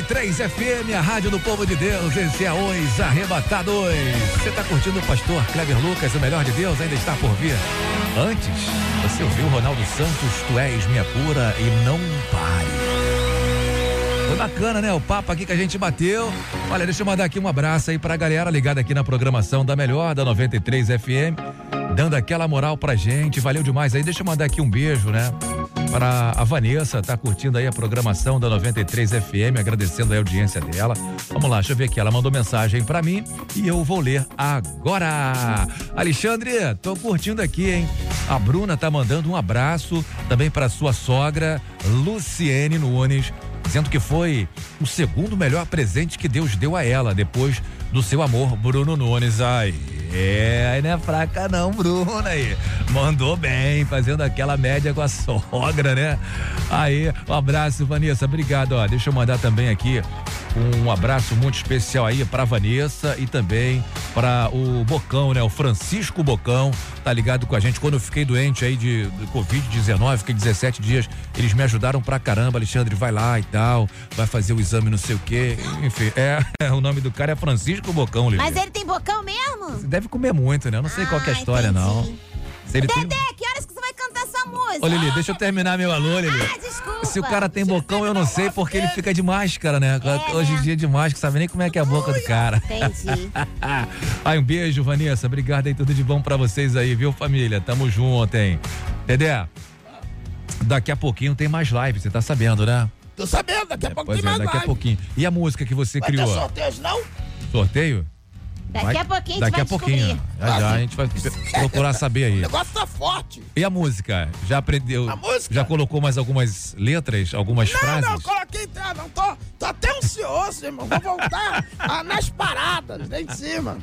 93 FM, a Rádio do Povo de Deus. Esse é Ois Arrebatados. Você está curtindo o pastor Kleber Lucas, o melhor de Deus ainda está por vir. Antes, você ouviu Ronaldo Santos, Tu és minha cura e não pare. Foi bacana, né? O papo aqui que a gente bateu. Olha, deixa eu mandar aqui um abraço aí para a galera ligada aqui na programação da Melhor, da 93 FM, dando aquela moral pra gente. Valeu demais aí. Deixa eu mandar aqui um beijo, né? Para a Vanessa, tá curtindo aí a programação da 93 FM, agradecendo aí a audiência dela. Vamos lá, deixa eu ver aqui. Ela mandou mensagem pra mim e eu vou ler agora. Alexandre, tô curtindo aqui, hein? A Bruna tá mandando um abraço também para sua sogra, Luciene Nunes, dizendo que foi o segundo melhor presente que Deus deu a ela depois do seu amor, Bruno Nunes. Ai, é, aí não é fraca não, Bruno aí. Mandou bem, fazendo aquela média com a sogra, né? Aí, um abraço, Vanessa, obrigado, ó. Deixa eu mandar também aqui um abraço muito especial aí pra Vanessa e também para o Bocão, né? O Francisco Bocão, tá ligado com a gente. Quando eu fiquei doente aí de, de Covid-19, fiquei 17 dias, eles me ajudaram pra caramba. Alexandre, vai lá e tal, vai fazer o exame não sei o quê. Enfim, é, (laughs) o nome do cara é Francisco Bocão, Lili. Mas ele tem bocão mesmo? Você deve comer muito, né? Eu não sei qual que é a história, não. Se ele tem... Que horas que você vai cantar sua música? Ô, Lili, deixa eu terminar meu alô, Lili. Ah, desculpa. Se o cara tem bocão, eu não sei porque ele fica de máscara, né? Hoje em dia de máscara, sabe nem como é que é a boca do cara. Entendi. (laughs) Ai, um beijo, Vanessa. Obrigado aí, tudo de bom pra vocês aí, viu, família? Tamo junto, hein? Dedé, daqui a pouquinho tem mais live, você tá sabendo, né? Tô sabendo, daqui a pouco Pois tem é, mais daqui a live. pouquinho. E a música que você Vai criou? ter sorteios, não? Sorteio? Daqui Vai- a pouquinho a gente vai a pouquinho. descobrir. Já, já a gente vai (laughs) procurar saber O aí. negócio tá forte. E a música? Já aprendeu? A música? Já colocou mais algumas letras, algumas Não, frases? não, coloquei, tá, não, tô, tô até ansioso, irmão. Vou voltar ah, nas paradas, lá em cima.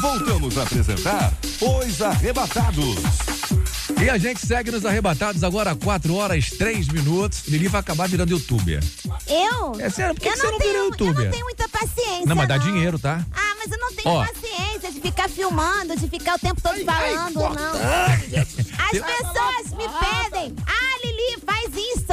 Voltamos a apresentar Os Arrebatados. E a gente segue nos arrebatados agora, 4 horas 3 minutos. Lili vai acabar virando youtuber. Eu? É sério, por que eu que você não tenho, virou Eu youtuber? não tenho muita paciência. Não, mas dá dinheiro, tá? Ah, mas eu não tenho Ó. paciência de ficar filmando, de ficar o tempo todo falando, não. As pessoas me pedem. Faz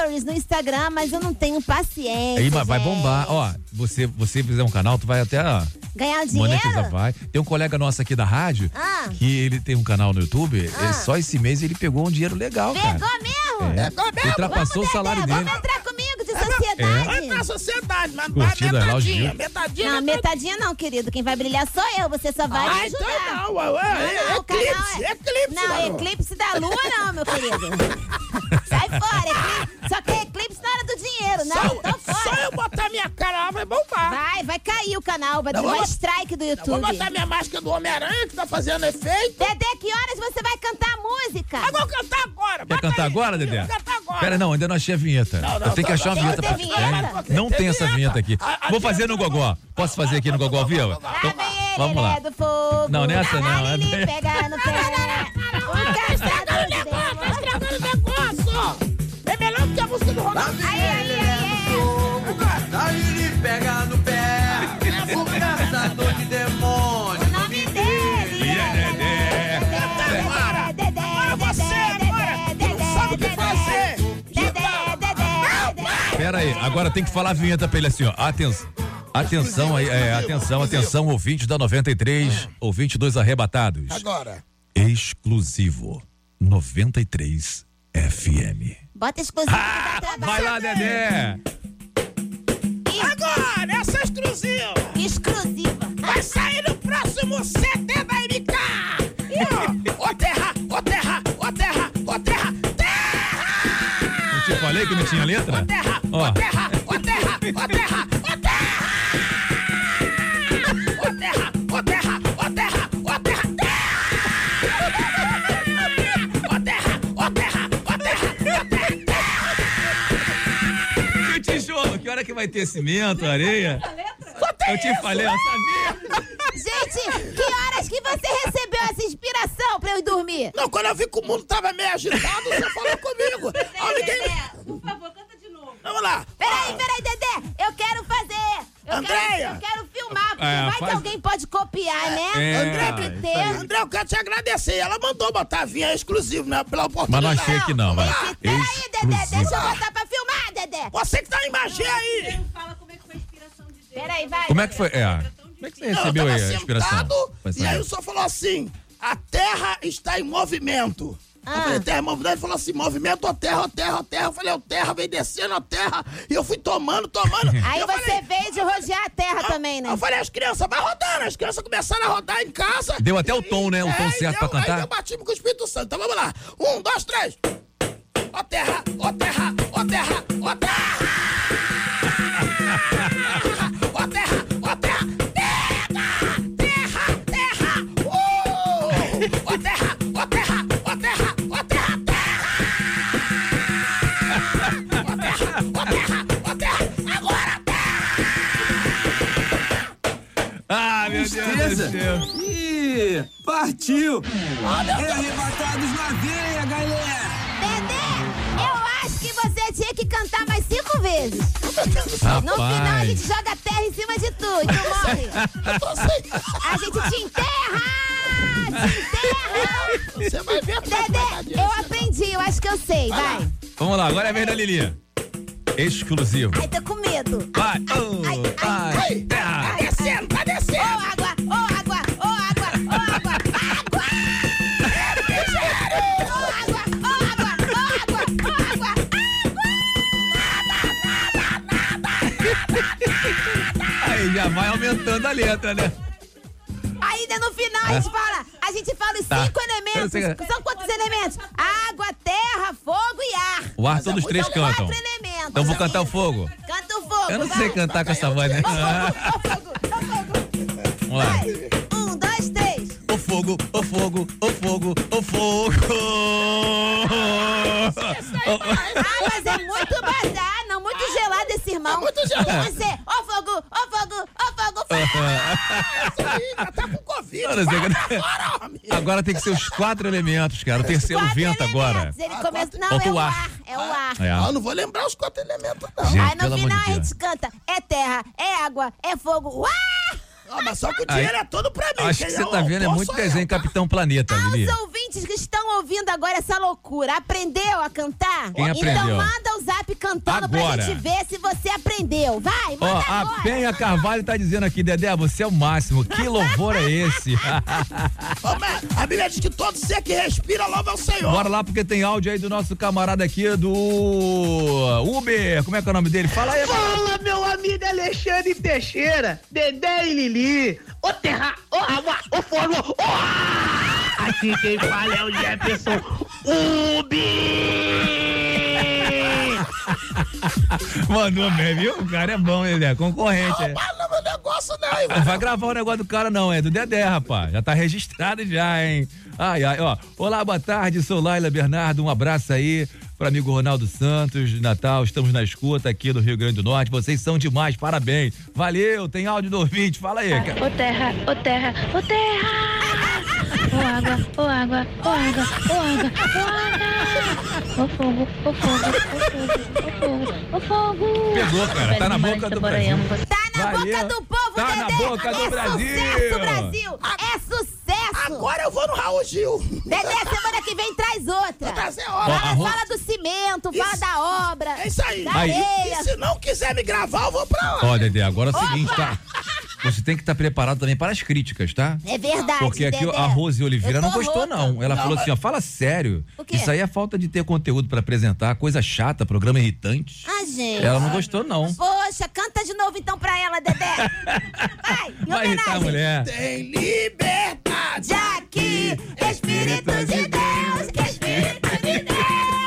stories no Instagram, mas eu não tenho paciência. Aí mas vai gente. bombar. Ó, você, você fizer um canal, tu vai até ó, Ganhar dinheiro? monetizar, vai. Tem um colega nosso aqui da rádio Ah. que ele tem um canal no YouTube. Ah. é, só esse mês ele pegou um dinheiro legal, cara. Pegou mesmo? É. Pegou mesmo? Ultrapassou o salário dele. Vamos entrar comigo de sociedade? Vai pra sociedade, mas vai Curtida, é metadinha, metadinha. Não, metadinha não, querido. Quem vai brilhar sou eu. Você só vai Ah, me então ajudar. não, ué, ué, é o canal eclipse, eclipse Não, da lua. eclipse da lua não, meu querido. (laughs) Sai fora, eclipse. Só que dinheiro, não. Só- fora. Só eu botar minha cara lá vai bombar. Vai, vai cair o canal, vai Não, tomar vou- strike do Eu YouTube. vou botar minha máscara do Homem-Aranha que tá fazendo efeito. Dedé, que horas você vai cantar música? Eu vou cantar agora. Quer cantar agora, Dedé? Vou cantar agora. Pera, não, ainda não achei a vinheta. Não, não, Eu tenho que achar uma vinheta pra vinheta? Não Tem tem essa vinheta. aqui. A- a Vou fazer no Gogó. Posso fazer aqui no Gogó vivo? Então, vamos lá. Fogo. Não, nessa não, é bem- pega no pé. O música do Ronaldo. Aí, aí, aí. A Lili pega no pé. O caçador de demônios. O nome dele é Agora, Dedé, agora você, agora, que não sabe o que fazer. Dedé, Dedé, Dedé. Pera aí, agora tem que falar a vinheta pra ele assim, ó. Atenção. Atenção aí, é, atenção, atenção, ouvinte da 93, ouvinte dos arrebatados. Agora. Exclusivo 93 FM. Bota exclusivo dá trabalho. Vai lá, Dedé! Agora, essa é exclusiva. Exclusiva. Vai sair no próximo CD da MK. E, ó, Ó terra, ó terra, ó terra, ó terra, terra, Eu te falei que não tinha letra? ó terra, ó terra, ó terra, ó terra. Que vai ter cimento, areia? Eu te falei, eu sabia. Gente, que horas que você recebeu essa inspiração pra eu ir dormir? Não, quando eu vi que o mundo tava meio agitado, você falou comigo. Ó, ninguém... Por favor, canta de novo. Vamos lá. Peraí, peraí, Dedé. Eu quero fazer. Eu Andréia. Quero, eu quero filmar, porque É, vai que faz- alguém pode copiar, né? É, André, que. André, eu quero te agradecer. Ela mandou botar vinha exclusivo, né? Pela Mas não oportunidade. achei que não, vai. Peraí, Dedé, deixa eu Exclusivo. botar pra filmar, Dedé. Você que tá em magia aí. Fala como é que foi a inspiração de Deus. Peraí, vai. Como é que foi? É. Como é que você Não, eu recebeu tava aí a inspiração? sentado, E aí o senhor falou assim: a terra está em movimento. Eu falei, terra, movimento. Ele falou assim, movimento, ó terra, ó terra, ó terra. Eu falei, ó terra, vem descendo, ó terra. E eu fui tomando, tomando. (laughs) Aí eu você falei, veio de rodear a terra também, né? eu falei, as crianças, vai rodando. As crianças começaram a rodar em casa. Deu até o tom, né? O tom É, certo e pra deu- Aí cantar. deu batismo com o Espírito Santo. Então vamos lá. Um, dois, três. Ó terra, ó terra, ó terra, ó terra. Céu. Ih, partiu! É arrebatados na veia, galera! Dedé, eu acho que você tinha que cantar mais cinco vezes. No final a Rapaz. gente joga terra em cima de tu e tu morre. A gente te enterra! Te enterra! Você vai ver. Dedé, eu aprendi, eu acho que eu sei, vai. Vamos lá, agora é a vez da Lili. Exclusivo. Ai, tô com medo. Vai, oh, vai, terra. Tá descendo, tá já vai aumentando a letra, né? Ainda no final a gente fala, a gente fala os Tá. cinco elementos. sei São quantos elementos? Água, terra, fogo e ar. O ar todos os três São cantam. quatro elementos. Então vou cantar o fogo. Canta o fogo. Eu não vai. sei cantar com essa voz, né? Vamos lá. Um, dois, três. O fogo, o fogo, o fogo, o fogo. Ah, mas é muito bazar, não, muito gelado esse irmão. muito gelado. Que ser, ó fogo, ó fogo, ó fogo, fogo. Tá com Covid. Pra fora, homem. Agora tem que ser os quatro elementos, cara. O terceiro Quatro vento agora. Ele começa, não, é o o ar. ar, é o ar. É. Ah, eu não vou lembrar os quatro elementos, não. Gente, Aí no final a gente canta, é terra, é água, é fogo. Uá! Ah, mas só que o Aí- dinheiro é todo pra mim. Acho que você tá vendo, é muito eu. desenho Capitão Planeta, Lili. Aos ouvintes que estão ouvindo agora essa loucura, aprendeu a cantar? Quem Então aprendeu? manda o zap cantando Agora. pra gente ver se você aprendeu. Vai, Ó, manda a agora. Penha Carvalho tá dizendo aqui, Dedé, você é o máximo. Que louvor é esse? (laughs) Ô, mas A Bíblia diz que todo ser que respira louva ao Senhor. Bora lá, porque tem áudio aí do nosso camarada aqui do Uber. Como é que é o nome dele? Fala aí. Fala, meu amigo Alexandre Teixeira, Dedé e Lili, ô terra, ô água, ô fogo, ô! Aqui quem fala é o Jefferson Ubi! Mandou bem, viu? O cara é bom, Dedé. Concorrente. é. Fala meu negócio, não. hein, Não vai gravar o negócio do cara, não. É do Dedé, rapaz. Já tá registrado já, hein? Ai, ai, ó. Olá, boa tarde. Sou Laila Bernardo. Um abraço aí pro amigo Ronaldo Santos de Natal. Estamos na escuta aqui do Rio Grande do Norte. Vocês são demais. Parabéns. Valeu. Tem áudio do ouvinte. Fala aí, cara. Ô terra, ô terra, ô terra! Ô água, ô água, ô água, ô água, ô água! Ô fogo, ô fogo, ô fogo, ô fogo! Pegou, cara. Tá na boca do Brasil. Tá na boca do povo, Tá na boca do é Brasil. Sucesso, Brasil. É sucesso. Agora eu vou no Raul Gil. Dedé, semana que vem traz outra. trazer Ó, outra. a Ro- Fala do cimento, fala Isso. da obra. É isso aí. Da Aí. areia. E se não quiser me gravar, eu vou pra lá. Ó, Dedé, agora é o seguinte, tá? (laughs) Você tem que estar preparado também para as críticas, tá? É verdade, Porque aqui Dedé. a Rose Oliveira não gostou, não. Ela Não, falou mas- assim, ó, fala sério. Isso aí é falta de ter conteúdo para apresentar, coisa chata, programa irritante. Ah, gente. Ela não gostou, não. Poxa, canta de novo então pra ela, Dedé. (laughs) Vai, Vai irritar a mulher. Tem liberdade aqui, Espírito de Deus, que Espírito de Deus.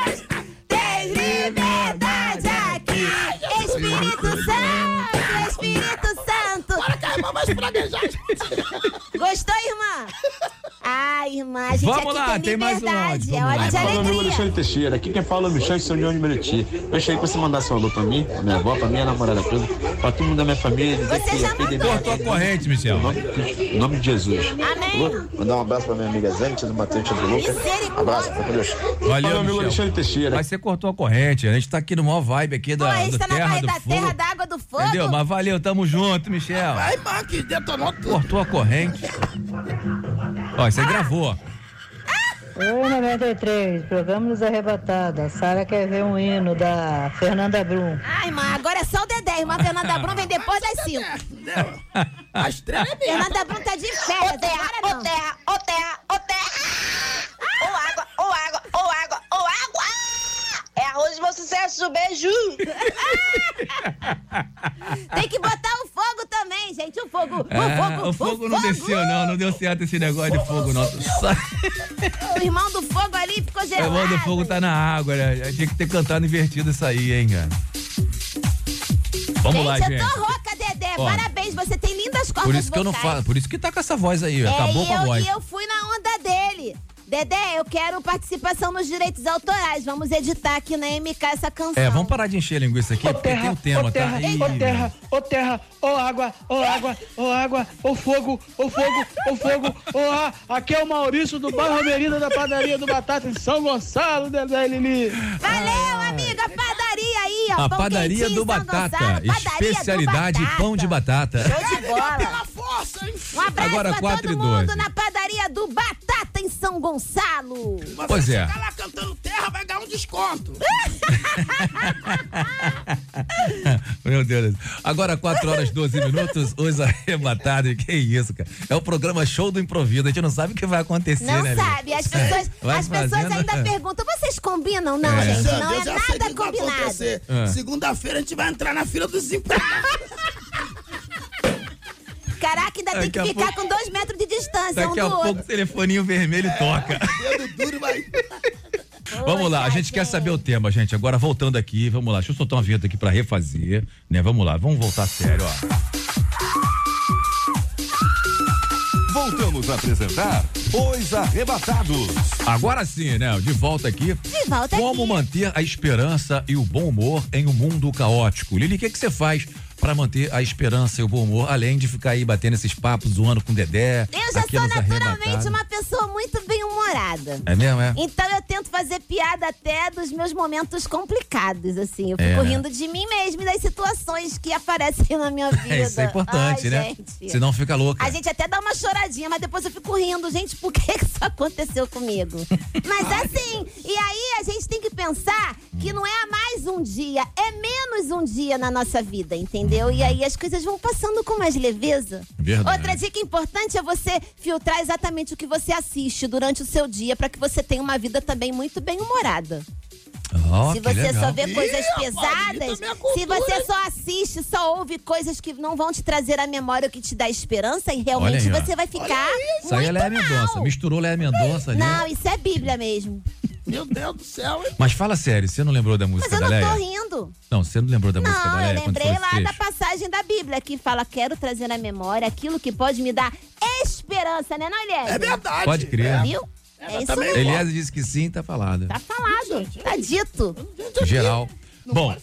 Vai espraguejar. (laughs) Gostou, irmã? Ah, irmã, a gente Vamos aqui lá, tem tem mais um liberdade, áudio, é vamos hora de Fala, meu amigo alegria. Alexandre Teixeira. Aqui quem fala é o Michel de São João de Meriti. Eu achei que você mandasse um alô pra mim, pra minha avó, pra minha namorada toda, pra todo mundo da minha família. Dizer Você que já epidemia- Cortou a corrente, Michel. Em nome, em nome de Jesus. Amém. Mandar um abraço pra minha amiga Zane, tia do Matheus, tia do Lucas. Abraço, fica com Deus. Valeu, meu amigo Michel. Alexandre Teixeira. Mas você cortou a corrente. A gente tá aqui no maior vibe aqui Pô, da, a gente do tá na Terra barra do da Fogo. terra, da água do fogo. Entendeu? Mas valeu, tamo junto, Michel. Ai, mano, que detonou tudo. Cortou a corrente. Ó, isso aí gravou. Oi, 93, programa Nos Arrebatados. A Sara quer ver um hino da Fernanda Brum. Ai, irmã, agora é só o Dedé. Irmã Fernanda (laughs) Brum vem depois das 5. A estrela é minha. Fernanda Brum tá de férias. Ô terra, ô terra, beijo, beijo. (laughs) Tem que botar o fogo também, gente. O fogo, É, o fogo, o fogo não desceu, não. Não deu certo esse negócio de fogo, não. O irmão do fogo ali ficou O gelado. irmão do fogo tá na água, né? Tinha que ter cantado invertido isso aí, hein, cara. Vamos lá, gente, gente. eu tô rouca, Dedé. Ó. Parabéns, você tem lindas cordas Por isso que eu não vocais. falo, por isso que tá com essa voz aí, É, acabou e com a eu, voz. E eu fui na onda dele. Dedé, eu quero participação nos direitos autorais. Vamos editar aqui na MK essa canção. É, vamos parar de encher a linguiça aqui, porque tem o tema, ô terra, tá? Ih, ô terra, ô terra, ô água, ô água, ô água, ô fogo, ô fogo, ô fogo, ô ar. Aqui é o Maurício do bairro Avenida da Padaria do Batata em São Gonçalo, Dedé Lili. Valeu, amiga. Padaria aí, ó. A pão padaria do Batata, padaria especialidade do Batata. pão de batata. Show de bola. Um abraço Agora, pra quatro todo e mundo doze. na padaria do Batata São Gonçalo. Mas Pois você é. chegar lá cantando terra, vai ganhar um desconto. (laughs) Meu Deus. Agora, 4 horas 12 minutos, os arrebatados. Que isso, cara? É o programa Show do Improviso. A gente não sabe o que vai acontecer, Não né? sabe, velho? as pessoas, (laughs) Vai as pessoas fazendo- ainda perguntam, vocês combinam? Não, É. gente, não eu é nada combinado. Ah. Segunda-feira a gente vai entrar na fila dos desempregados. (laughs) Caraca, ainda tem que ficar pouco- com dois metros de distância um Daqui do a pouco outro. o telefoninho vermelho toca. (laughs) Dedo duro vai. (laughs) Vamos lá, a gente quer saber o tema, gente. Agora voltando aqui, vamos lá. Deixa eu soltar uma vinheta aqui pra refazer, né? Vamos lá, vamos voltar a sério, ó. Voltamos a apresentar Os Arrebatados. Agora sim, né? De volta aqui. De volta Como aqui. manter a esperança e o bom humor em um mundo caótico? Lili, o que, que você faz pra manter a esperança e o bom humor, além de ficar aí batendo esses papos, zoando com o Dedé? Eu já sou naturalmente uma pessoa muito bem-humorada. É mesmo, é? Então eu tento fazer piada até dos meus momentos complicados, assim. Eu É, fico né? rindo de mim mesma e das situações que aparecem na minha (laughs) vida. É, isso é importante, Ai, né? gente. Senão fica louca. A gente até dá uma choradinha, mas depois eu fico rindo. Gente, por que isso aconteceu comigo? (laughs) Mas assim, e aí a gente tem que pensar que não é mais um dia, é menos um dia na nossa vida, entendeu? E aí as coisas vão passando com mais leveza. Verdade. Outra dica importante é você filtrar exatamente o que você assiste durante o seu dia para que você tenha uma vida também muito bem humorada. Ó, se você legal. só vê Ih, coisas rapaz, pesadas, se você só assiste, só ouve coisas que não vão te trazer a memória, o que te dá esperança, e realmente aí, você vai ficar Isso aí é muito Léa Mendonça. Misturou Léa Mendonça ali. Não, isso é Bíblia mesmo. Meu Deus do céu, hein? Mas fala sério, você não lembrou da Mas música eu da não Léa? tô rindo. Não, você não lembrou da música da Não, Léa? eu lembrei lá da passagem da Bíblia que fala: quero trazer à memória aquilo que pode me dar esperança, né, não? É verdade. Pode crer. Viu? É isso mesmo. Elias disse que sim, tá falado. Tá falado, tá dito. Geral. Bom,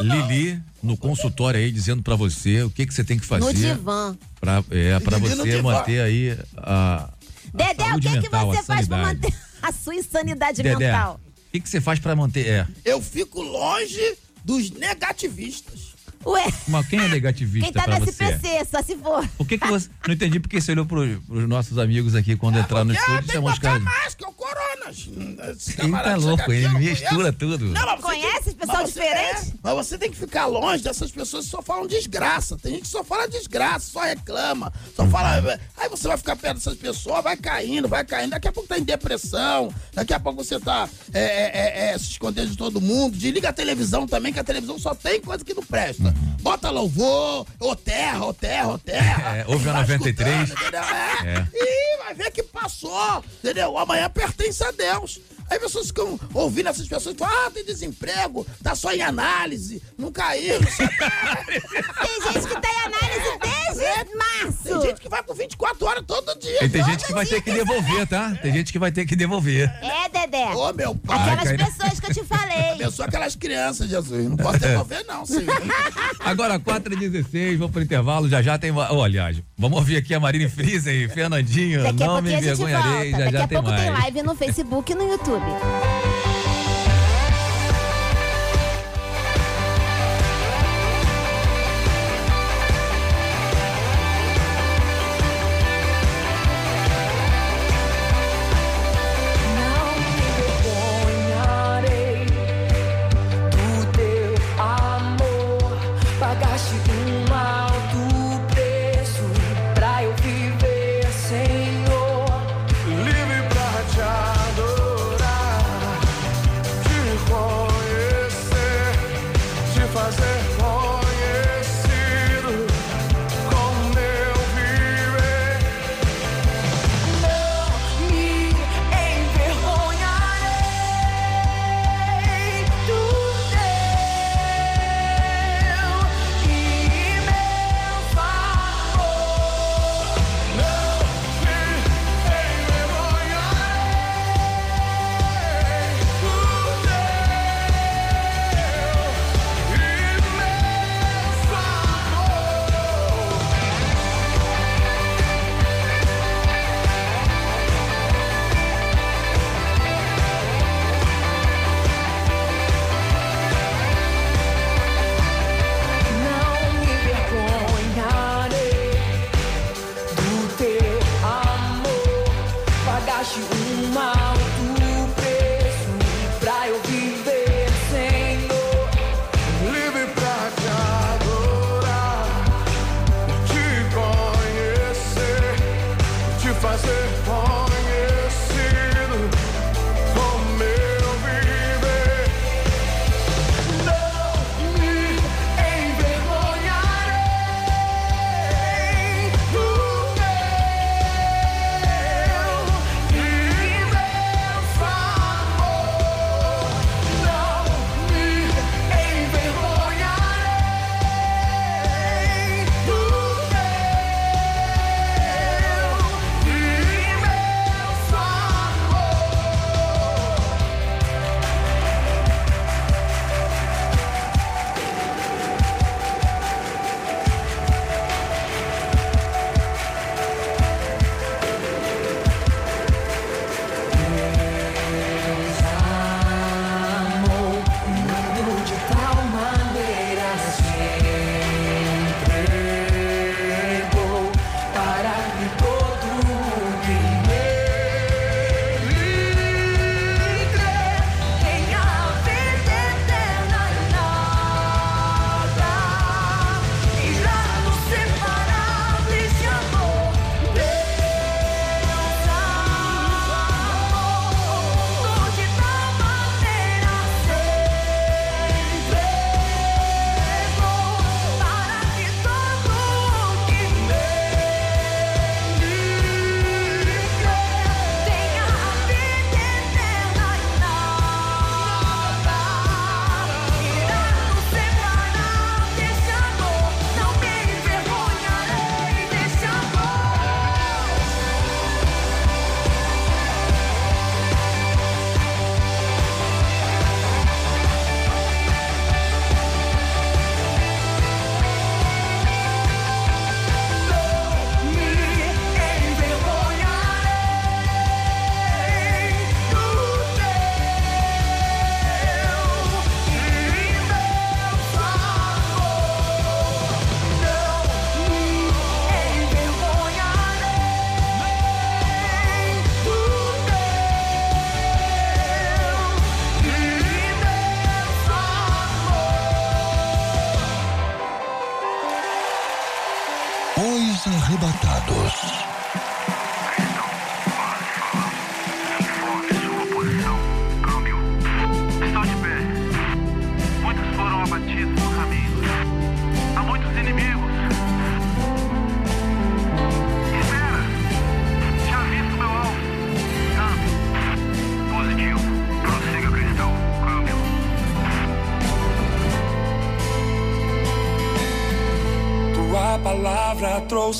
Lili, no consultório aí, dizendo pra você o que que você tem que fazer. No divã. Pra, é, pra você manter aí a. a Dedé, o saúde que, que mental, você a faz pra manter (laughs) a sua insanidade Dedé, mental? o que que você faz pra manter. É. Eu fico longe dos negativistas. Ué, Mas quem é negativista quem tá pra no você? SPC, só se for. Por que que você. Não entendi porque você olhou pro, pros nossos amigos aqui quando entraram no Ah, estúdio e tem que botar máscara, o coronas. Esse Ele tá louco, ele mistura tudo. Não, mas você Conhece tem- pessoal diferente? é, mas você tem que ficar longe dessas pessoas que só falam desgraça. Tem gente que só fala desgraça, só reclama, só fala. Aí você vai ficar perto dessas pessoas, vai caindo, vai caindo. Daqui a pouco tá em depressão, daqui a pouco você tá é, é, é, é, se escondendo de todo mundo. Desliga a televisão também, que a televisão só tem coisa que não presta. Bota louvor, ô terra, ô terra, ô terra. É, ouve a Vai 93. escutando, entendeu? É. É. Ih, vai ver que passou, entendeu? Amanhã pertence a Deus. Aí pessoas ficam ouvindo essas pessoas e falam, ah, tem desemprego, tá só em análise, não caiu. (laughs) Tem gente que tá em análise desde março. Tem gente que vai com 24 horas todo dia. E tem Todo gente que vai ter que devolver, tá? Tem gente que vai ter que devolver. É, Dedé. Ô, meu pai. Aquelas na- pessoas que eu te falei. Abençoa aquelas crianças, Jesus. Não posso devolver, não, senhor. (laughs) Agora, 4h16, vamos pro intervalo. Já já tem. Oh, aliás, vamos ouvir aqui a Marine Friesen e Fernandinho. Daqui a não me envergonharei. volta. Já Daqui já a tem pouco mais. tem live no Facebook e no YouTube. Envergonharei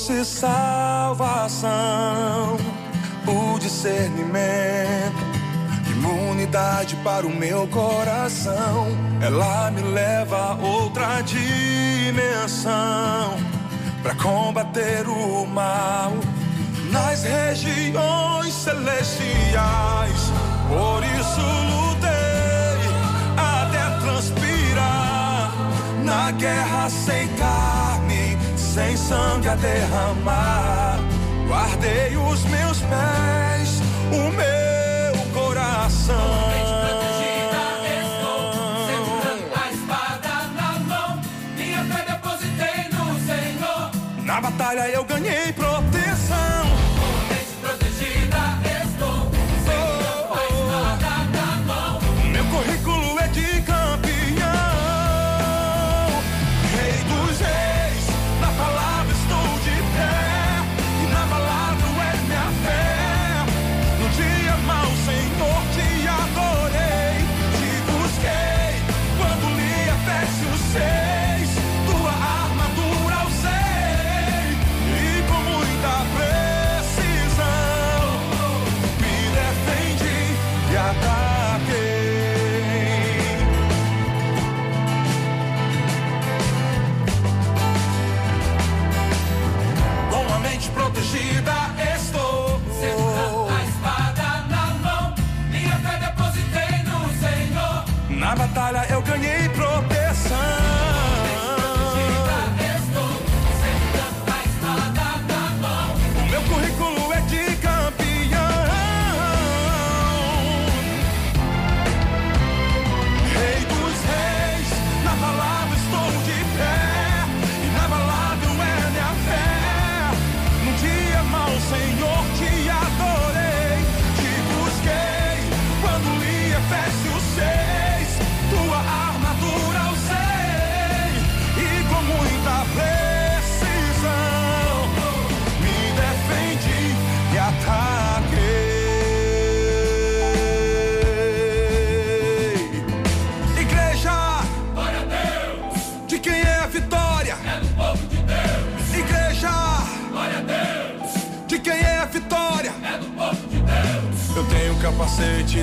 trouxe salvação, o discernimento, imunidade para o meu coração. Ela me leva a outra dimensão para combater o mal nas regiões celestiais. Por isso lutei até transpirar na guerra sem olhos em sangue a derramar. Guardei os meus pés, o meu coração. Estou, a espada na mão, minha fé depositei no Senhor. Na batalha eu ganhei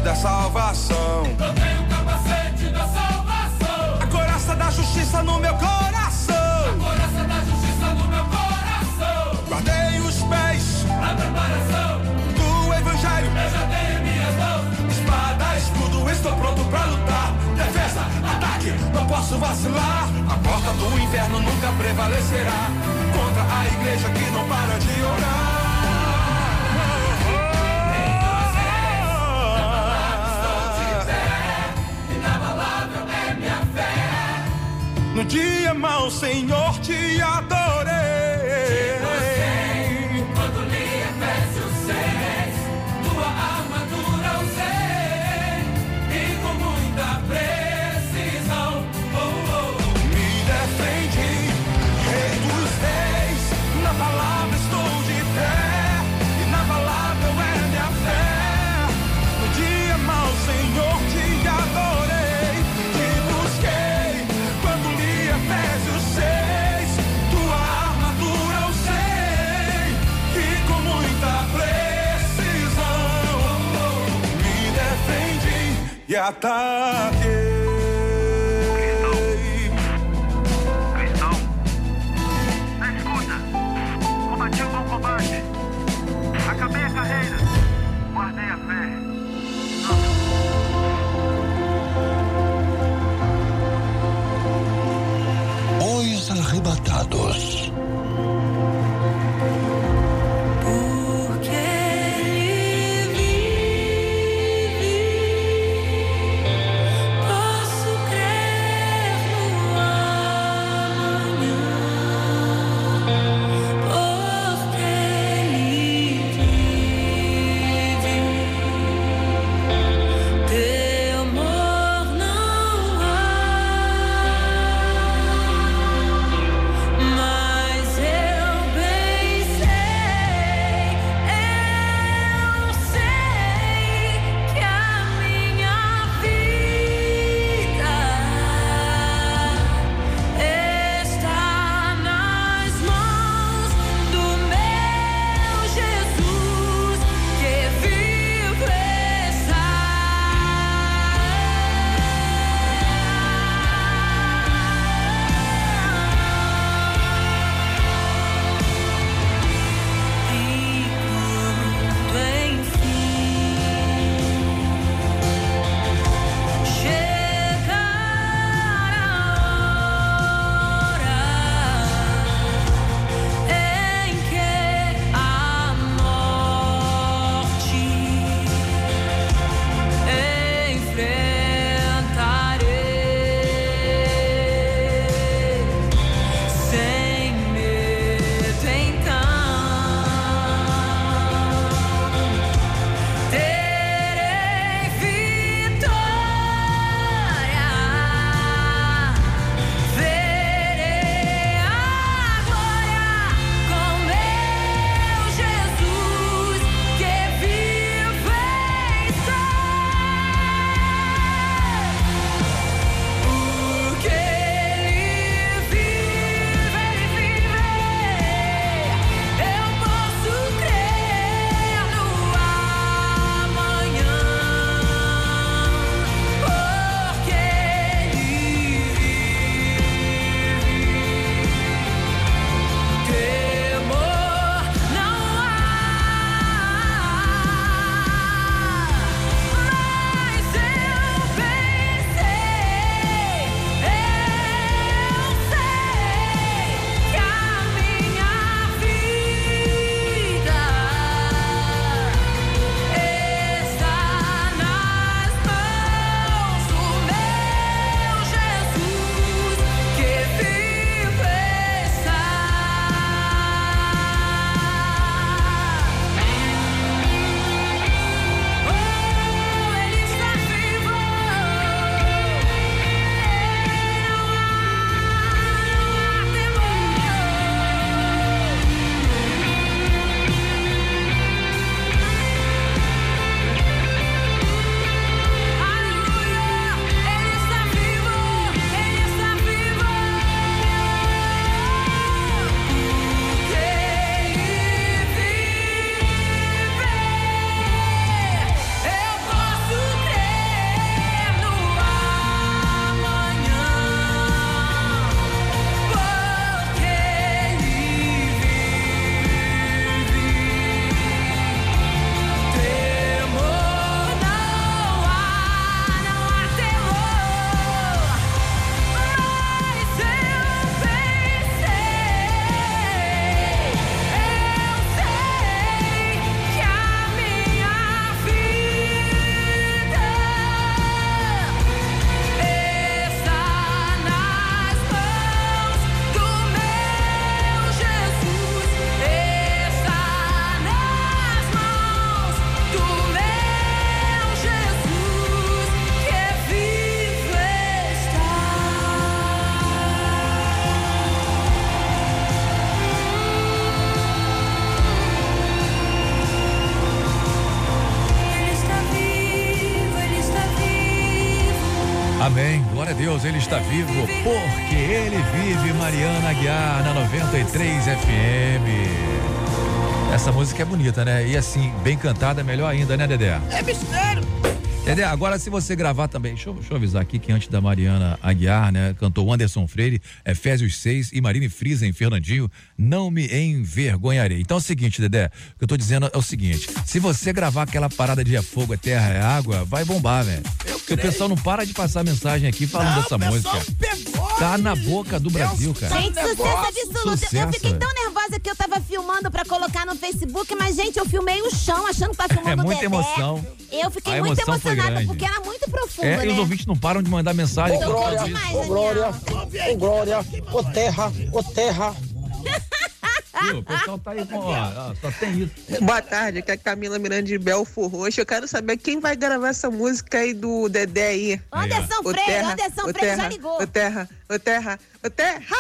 da salvação. Tomei o capacete da salvação. A coraça da justiça no meu coração. A coraça da justiça no meu coração. Guardei os pés. A preparação do evangelho. Eu já tenho em minhas mãos. Espada, escudo, estou pronto pra lutar. Defesa, ataque, não posso vacilar. A porta do inferno nunca prevalecerá. Contra a igreja que não para de orar. dia mal, Senhor, te adoro. gata. Deus, Ele está vivo, porque Ele vive, Mariana Aguiar, na 93 FM. Essa música é bonita, né? E assim, bem cantada, melhor ainda, né, Dedé? É mistério. Dedé, agora se você gravar também, deixa eu, deixa eu avisar aqui que antes da Mariana Aguiar, né, cantou Anderson Freire, Efésios 6 e Marine Frisa em Fernandinho, não me envergonharei. Então é o seguinte, Dedé, o que eu tô dizendo é o seguinte, se você gravar aquela parada de é fogo, é terra, é água, vai bombar, velho. Porque o pessoal não para de passar mensagem aqui falando dessa música. Tá na boca do Brasil, cara. Gente, sucesso absoluto. Eu Sucesso, fiquei é. tão nervosa que eu tava filmando pra colocar no Facebook, mas, gente, eu filmei o chão achando que tava filmando É o muita Dedé. emoção. Eu fiquei A muito emoção foi emocionada, grande. porque era muito profundo, É, né? e os ouvintes não param de mandar mensagem. Ô, por causa Glória, ô, Glória, ô Glória, ô terra, ô terra. Viu? O pessoal tá aí com, ó, ó, só tem isso. Boa tarde, aqui é a Camila Miranda de Belfor Roxo. Eu quero saber quem vai gravar essa música aí do Dedé aí. Anderson Ô, Freire, terra, Anderson ô, Freire já terra, ligou. Ô terra, ô terra, ô terra.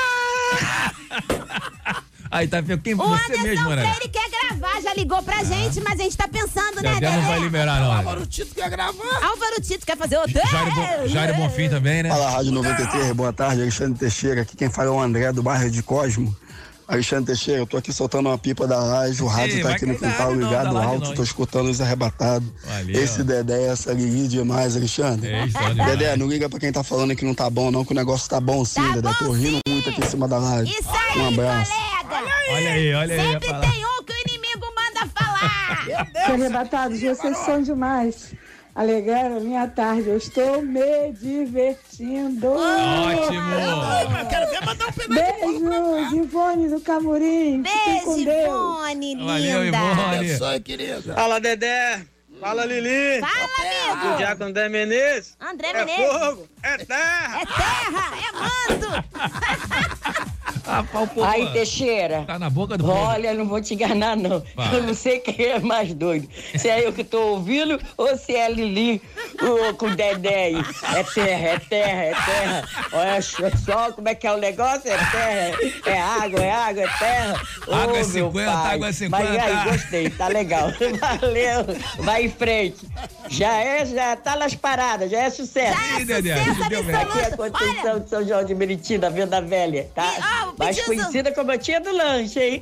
(laughs) Aí tá vendo quem O você Anderson mesmo, né? Freire quer gravar, já ligou pra gente, mas a gente tá pensando, né, Dedé não vai liberar, não. né? Álvaro Tito quer gravar. Álvaro Tito quer fazer o Jairo, Bo- Jairo Bonfim também, né? Fala, Rádio 93, boa tarde, Alexandre Teixeira. Aqui quem fala é o André do bairro de Cosmo. Alexandre Teixeira, eu tô aqui soltando uma pipa da laje, o rádio Ei, tá aqui no quintal não, ligado laje alto, não, tô escutando os arrebatados. Valeu. Esse Dedé, essa Lili demais, Alexandre. É é. Dedé, não liga pra quem tá falando que não tá bom, não, que o negócio tá bom sim, Dedé. tô rindo muito aqui em cima da laje. Isso aí, um abraço. colega. Olha aí, olha aí. Sempre tem um que o inimigo manda falar. (laughs) Arrebatados, vocês são demais. Alegraram a minha tarde. Eu estou me divertindo. Ótimo. Quero ver mandar um pedaço Beijos, Ivone do Camurim. Beijo, Deus. Ivone, Valeu, linda. Ivone. Abençoe, querida. Fala, Dedé. Fala, Lili. Fala, O amigo. Diaco André Menezes. André É Menezes. fogo, é terra. É terra, é manto. (laughs) Ah, Aí, Teixeira. Tá na boca do povo. Olha, não vou te enganar, não. Vai. Eu não sei quem é mais doido. Se é eu que tô ouvindo ou se é Lili o, com o Dedé aí. É terra, é terra, é terra. Olha só- como é que é o negócio. É terra, é água, é água, é terra. Água é meu 50, pai. água é 50. Mas aí, gostei, tá legal. (laughs) Valeu, vai em frente. Já é, já tá nas paradas, já é sucesso. Ih, Dedé, sucesso. Aqui é a Conceição de São João de Meriti, da Venda Velha, tá? E, ó, Mais conhecida como a tia do lanche, hein?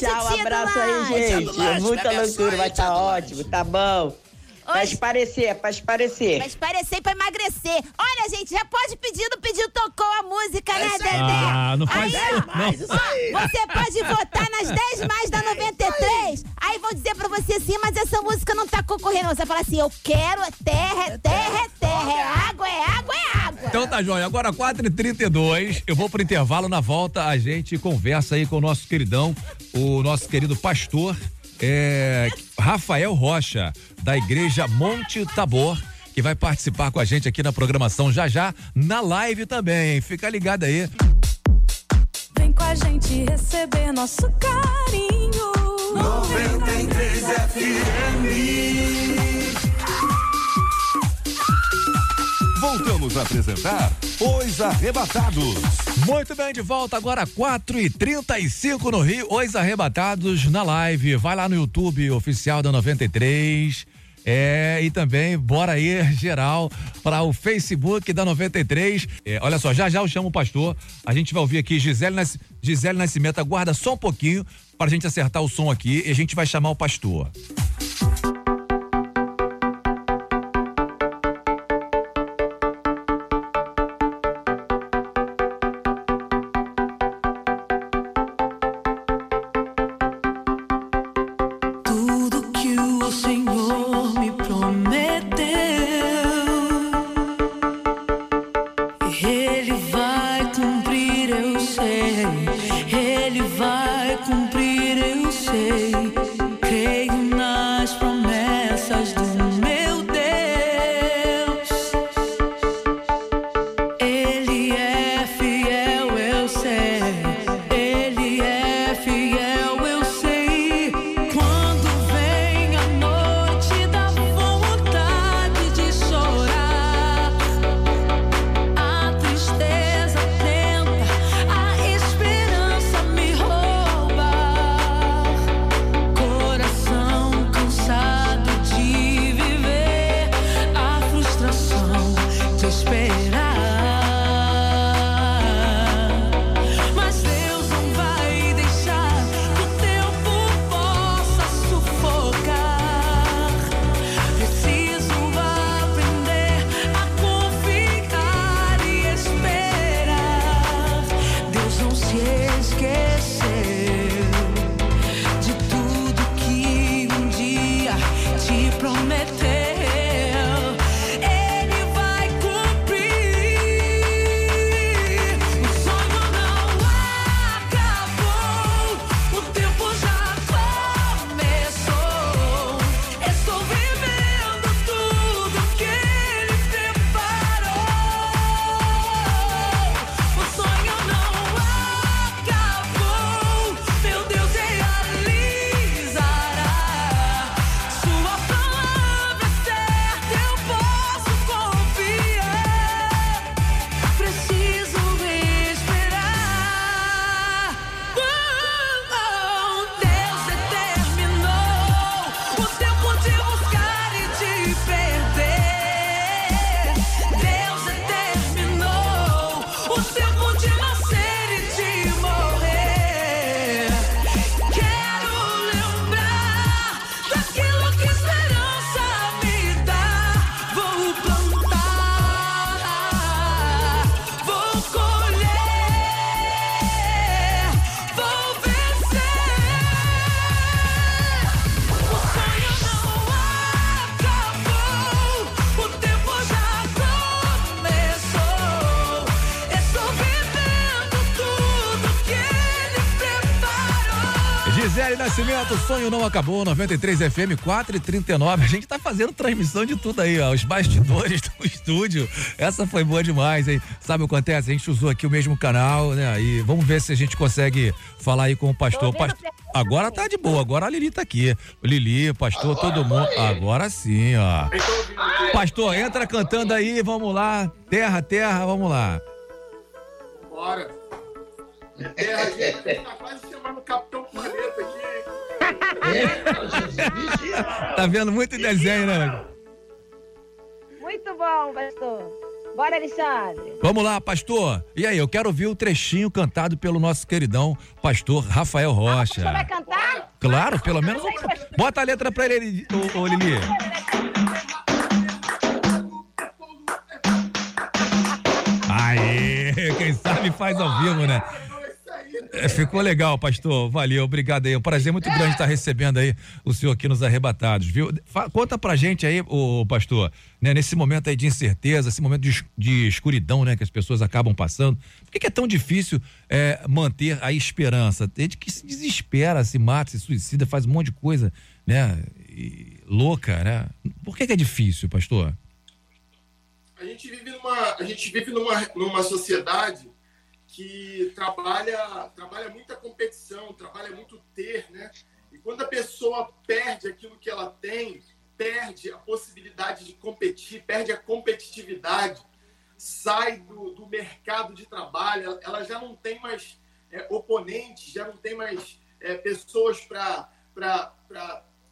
Tchau, tia do abraço aí, gente. lanche, Muita loucura, vai do ótimo, tá bom. Pra esparecer, pra esparecer. Mas parecer pra emagrecer. Olha, gente, já pode pedir no pedido tocou a música, né, Dedé? Ah, não faz Aí, isso, não. ó, Você pode votar nas 10 mais da 93. Aí vão dizer pra você assim, mas essa música não tá concorrendo. Você fala assim, eu quero é terra, é terra, é terra. É água, é água, é água. Então tá, Joia. Agora 4h32, eu vou pro intervalo. Na volta, a gente conversa aí com o nosso queridão, o nosso querido pastor, é, Rafael Rocha, da Igreja Monte Tabor. Que vai participar com a gente aqui na programação já já, na live também. hein? Fica ligado aí. Vem com a gente receber nosso carinho. 93 FM. Voltamos a apresentar Os Arrebatados. Muito bem, de volta agora 4 e 35 no Rio. Os arrebatados na live. Vai lá no YouTube oficial da 93. É, e também bora aí, (laughs) geral, para o Facebook da 93. É, olha só, já já eu chamo o pastor. A gente vai ouvir aqui Gisele, Nas... Gisele Nascimento. Aguarda só um pouquinho para a gente acertar o som aqui e a gente vai chamar o pastor. Nascimento, sonho não acabou, 93 FM 4 e 39. A gente tá fazendo transmissão de tudo aí, ó. Os bastidores do (laughs) estúdio. Essa foi boa demais, hein? Sabe o que acontece? A gente usou aqui o mesmo canal, né? E vamos ver se a gente consegue falar aí com o pastor. Pas- Agora tá de boa, agora a Lili tá aqui. Lili, pastor, todo mundo. Agora sim, ó. Pastor, entra cantando aí, vamos lá. Terra, terra, vamos lá. Bora. Terra, gente, tá quase chamando o Capitão Planeta aqui. (laughs) Tá vendo muito desenho, né? Muito bom, pastor. Bora, Alexandre. Vamos lá, pastor. E aí, eu quero ouvir o trechinho cantado pelo nosso queridão pastor Rafael Rocha. Você vai cantar? Claro, pelo menos. Bota a letra pra ele, ô, ô Lili. Aê, quem sabe faz ao vivo, né? É, ficou legal, pastor. Valeu, obrigado aí. É um prazer muito grande estar recebendo aí o senhor aqui nos arrebatados, viu? Fa- conta pra gente aí, ô, pastor, né, nesse momento aí de incerteza, esse momento de, de escuridão, né, que as pessoas acabam passando. Por que, que é tão difícil é, manter a esperança? Tem gente que se desespera, se mata, se suicida, faz um monte de coisa, né? e- louca, né? Por que, que é difícil, pastor? A gente vive numa, a gente vive numa, numa sociedade que trabalha, trabalha muita competição, trabalha muito ter, né? E quando a pessoa perde aquilo que ela tem, perde a possibilidade de competir, perde a competitividade, sai do, do mercado de trabalho, ela- já não tem mais é, oponentes, já não tem mais é, pessoas para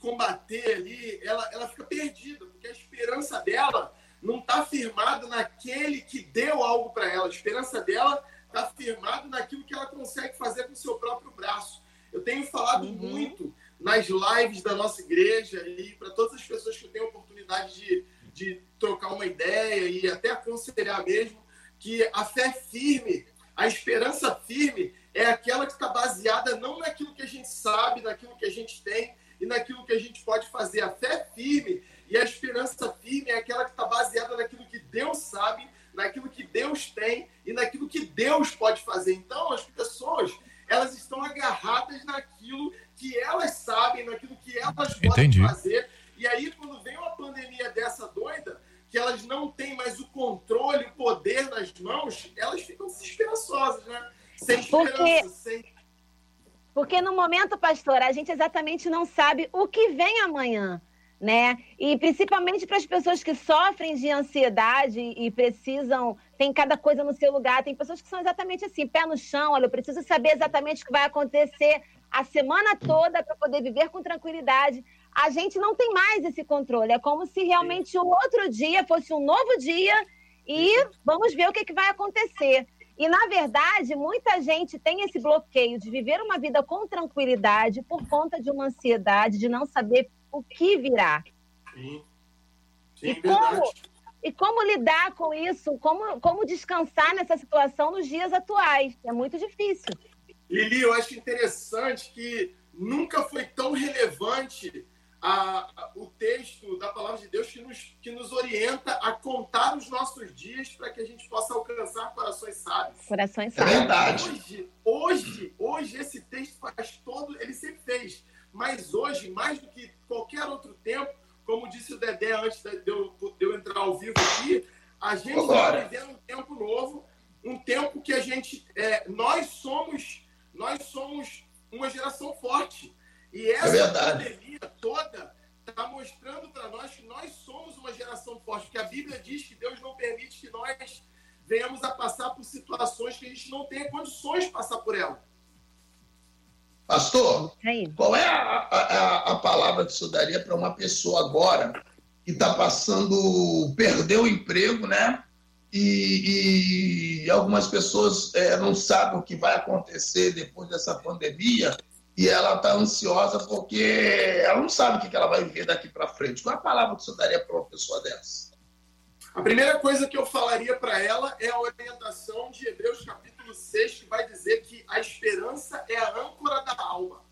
combater ali, ela, ela fica perdida, porque a esperança dela não está firmada naquele que deu algo para ela. A esperança dela está firmada naquilo que ela consegue fazer com o seu próprio braço. Eu tenho falado muito nas lives da nossa igreja e para todas as pessoas que a oportunidade de, de trocar uma ideia e até aconselhar mesmo, que a fé firme, a esperança firme é aquela que está baseada não naquilo que a gente sabe, naquilo que a gente tem e naquilo que a gente pode fazer. A fé firme e a esperança firme é aquela que está baseada naquilo que Deus sabe, naquilo que Deus tem e naquilo que Deus pode fazer. Então, as pessoas, elas estão agarradas naquilo que elas sabem, naquilo que elas podem Entendi. fazer. E aí, quando vem uma pandemia dessa doida, que elas não têm mais o controle, o poder nas mãos, elas ficam desesperançosas, né? Sem esperança, Porque- sem Porque no momento, pastor, a gente exatamente não sabe o que vem amanhã, né? E principalmente para as pessoas que sofrem de ansiedade e precisam, tem cada coisa no seu lugar, tem pessoas que são exatamente assim, pé no chão, olha, eu preciso saber exatamente o que vai acontecer a semana toda para poder viver com tranquilidade. A gente não tem mais esse controle, é como se realmente o outro dia fosse um novo dia e vamos ver o que, que vai acontecer. E, na verdade, muita gente tem esse bloqueio de viver uma vida com tranquilidade por conta de uma ansiedade, de não saber o que virá. Sim. E como, e como lidar com isso? Como, como descansar nessa situação nos dias atuais? É muito difícil. Lili, eu acho interessante que nunca foi tão relevante a- a- o texto da palavra de Deus que nos, que nos orienta a contar os nossos dias para que a gente possa alcançar corações sábios. Corações É sábios. verdade. Hoje, hoje, hoje esse texto faz todo, ele sempre fez, mas hoje, mais do que qualquer outro tempo, como disse o Dedé antes de eu, de eu entrar ao vivo aqui, a gente está vivendo um tempo novo, um tempo que a gente, é, nós somos, nós somos uma geração forte. E essa verdade. pandemia toda está mostrando para nós que nós somos uma geração forte, porque a Bíblia diz que Deus não permite que nós venhamos a passar por situações que a gente não tenha condições de passar por ela. Pastor, qual é a, a, a palavra que o senhor daria para uma pessoa agora que está passando, perdeu o emprego, né? E, e algumas pessoas eh, não sabem o que vai acontecer depois dessa pandemia e ela está ansiosa porque ela não sabe o que que ela vai viver daqui para frente. Qual é a palavra que o senhor daria para uma pessoa dessa? A primeira coisa que eu falaria para ela é a orientação de Hebreus capítulo 6, que vai dizer que a esperança é a âncora da alma.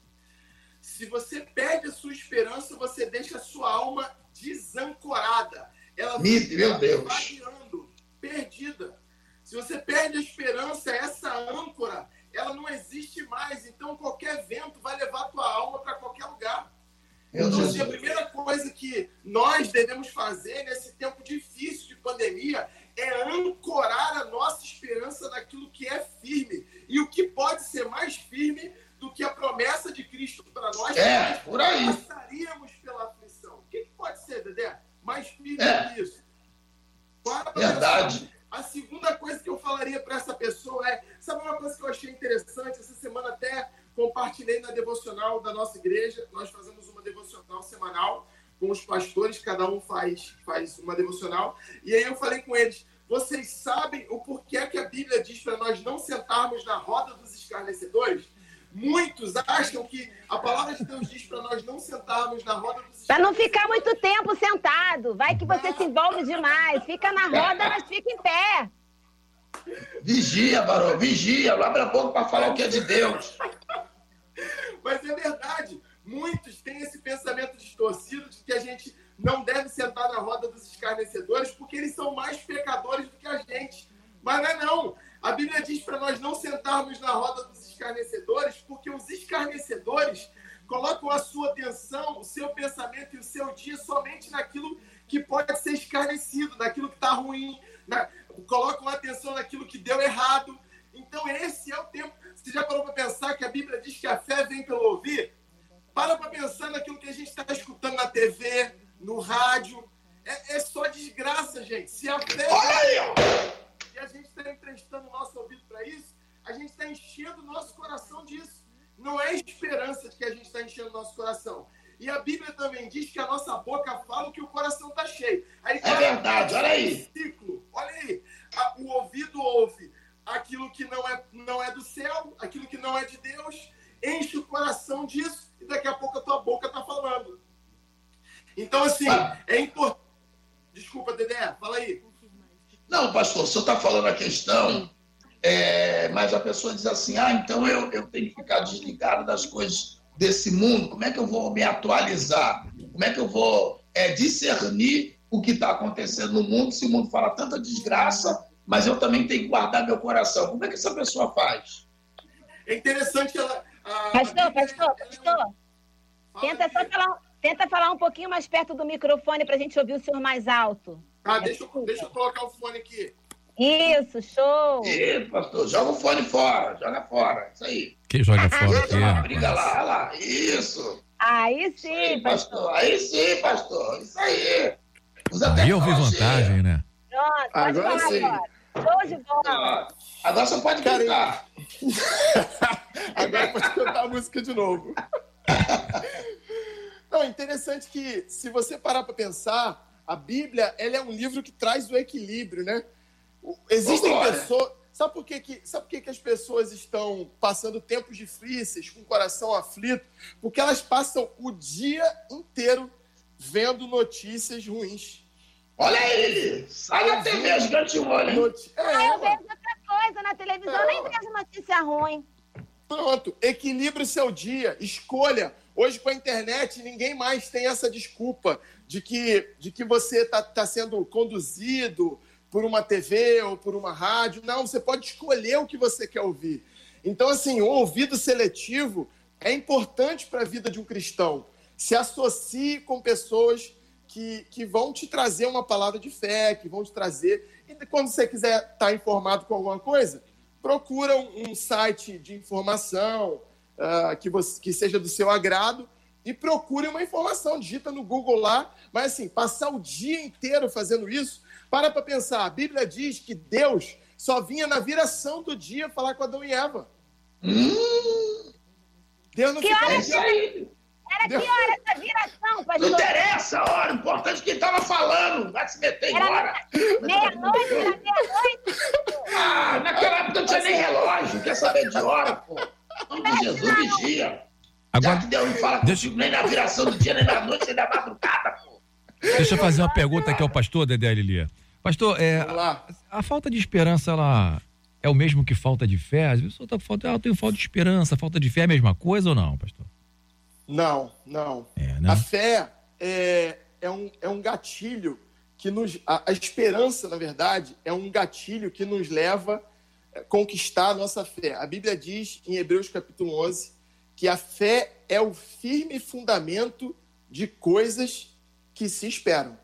Se você perde a sua esperança, você deixa a sua alma desancorada. Ela Me- meu Deus. vagueando, perdida. Se você perde a esperança, essa âncora, ela não existe mais. Então qualquer vento vai levar a tua alma para qualquer lugar. Meu Então, assim, a primeira coisa que nós devemos fazer nesse tempo difícil de pandemia é ancorar a nossa esperança naquilo que é firme. E o que pode ser mais firme do que a promessa de Cristo para nós? É, por aí. Passaríamos pela aflição. O que, que pode ser, Dedé? Mais firme É. do que isso? Para Verdade. pensar. A segunda coisa que eu falaria para essa pessoa é: sabe uma coisa que eu achei interessante? Essa semana até compartilhei na devocional da nossa igreja. Nós fazemos uma devocional semanal com os pastores, cada um faz, faz uma devocional. E aí eu falei com eles: vocês sabem o porquê que a Bíblia diz para nós não sentarmos na roda dos escarnecedores? Muitos acham que a palavra de Deus diz para nós não sentarmos na roda dos Pra não ficar muito tempo sentado. Vai que você se envolve demais. Fica na roda, mas fica em pé. Vigia, varão, vigia. Não abre a boca para falar o que é de Deus. (laughs) Mas é verdade. Muitos têm esse pensamento distorcido de que a gente não deve sentar na roda dos escarnecedores porque eles são mais pecadores do que a gente. Mas não é não. A Bíblia diz para nós não sentarmos na roda dos escarnecedores porque os escarnecedores colocam a sua atenção, o seu pensamento e o seu dia somente naquilo que pode ser escarnecido, naquilo que está ruim, na- colocam a atenção naquilo que deu errado. Então esse é o tempo. Você já parou para pensar que a Bíblia diz que a fé vem pelo ouvir? Para para pensar naquilo que a gente está escutando na TV, no rádio. É, é só desgraça, gente. Se a fé. E a gente está emprestando o nosso ouvido para isso, a gente está enchendo o nosso coração disso. Não é esperança que a gente está enchendo o nosso coração. E a Bíblia também diz que a nossa boca fala o que o coração está cheio. Aí, É verdade, olha aí. Ciclo. Olha aí. O ouvido ouve aquilo que não é, não é do céu, aquilo que não é de Deus, enche o coração disso e daqui a pouco a tua boca está falando. Então, assim, é importante. Desculpa, Dedé, fala aí. Não, pastor, o senhor está falando a questão, é, mas a pessoa diz assim: ah, então eu, eu tenho que ficar desligado das coisas desse mundo. Como é que eu vou me atualizar? Como é que eu vou é, discernir o que está acontecendo no mundo se o mundo fala tanta desgraça, mas eu também tenho que guardar meu coração? Como é que essa pessoa faz? É interessante ela. A- Pastor, pastor, pastor. Tenta só falar, tenta falar um pouquinho mais perto do microfone pra gente ouvir o senhor mais alto. Ah, deixa, eu- deixa eu colocar o fone aqui. Isso, show. Ih, pastor, joga o fone fora, joga fora. Isso aí. Quem joga fora aqui, Uma rapaz? briga lá, olha lá. Isso. Aí sim, Aí, pastor. pastor. Aí sim, pastor. Isso aí. Usa Aí eu vi vantagem, né? Pronto, pode Agora falar sim. agora. Show de bola. Agora você pode cantar. (laughs) Agora pode cantar a música de novo. Não, interessante que, se você parar para pensar, a Bíblia ela é um livro que traz o equilíbrio, né? Existem Ô, pessoas. Sabe por, que, que, sabe por que, que as pessoas estão passando tempos difíceis, com o coração aflito? Porque elas passam o dia inteiro vendo notícias ruins. Olha aí! Sai da TV, gigante um olho, hein? Noti- Ah, É, eu vejo outra coisa na televisão, nem vejo notícia ruim. Pronto, equilibre o seu dia, escolha. Hoje com a internet ninguém mais tem essa desculpa de que, de que você está tá sendo conduzido por uma TV ou por uma rádio. Não, você pode escolher o que você quer ouvir. Então, assim, o ouvido seletivo é importante para a vida de um cristão. Se associe com pessoas que, que vão te trazer uma palavra de fé, que vão te trazer. E quando você quiser estar informado com alguma coisa, procura um, um site de informação uh, que, você, que seja do seu agrado e procure uma informação. Digita no Google lá, mas assim, passar o dia inteiro fazendo isso, para para pensar. A Bíblia diz que Deus só vinha na viração do dia falar com Adão e Eva. Deus não Que ficava- hora que era? Que hora essa viração, pastor? Não interessa a hora, o importante é que ele tava falando. Vai se meter Era hora. Meia-noite, era meia-noite. Ah, naquela época não tinha nem relógio. Quer saber de hora, pô? Em nome de Jesus, vigia. Agora, Já que Deus não fala deixa- contigo nem na viração do dia, nem na noite, nem na madrugada, pô. Deixa eu fazer uma pergunta aqui ao pastor, Dedé Lilia. Pastor, é, a, a falta de esperança, ela é o mesmo que falta de fé? Às vezes a pessoa tá com falta, ah, eu tenho falta de esperança, falta de fé é a mesma coisa ou não, pastor? Não, não. né? A fé é, é, um, é um gatilho que nos. A, a esperança, na verdade, é um gatilho que nos leva a conquistar a nossa fé. A Bíblia diz, em Hebreus capítulo 11, que a fé é o firme fundamento de coisas que se esperam.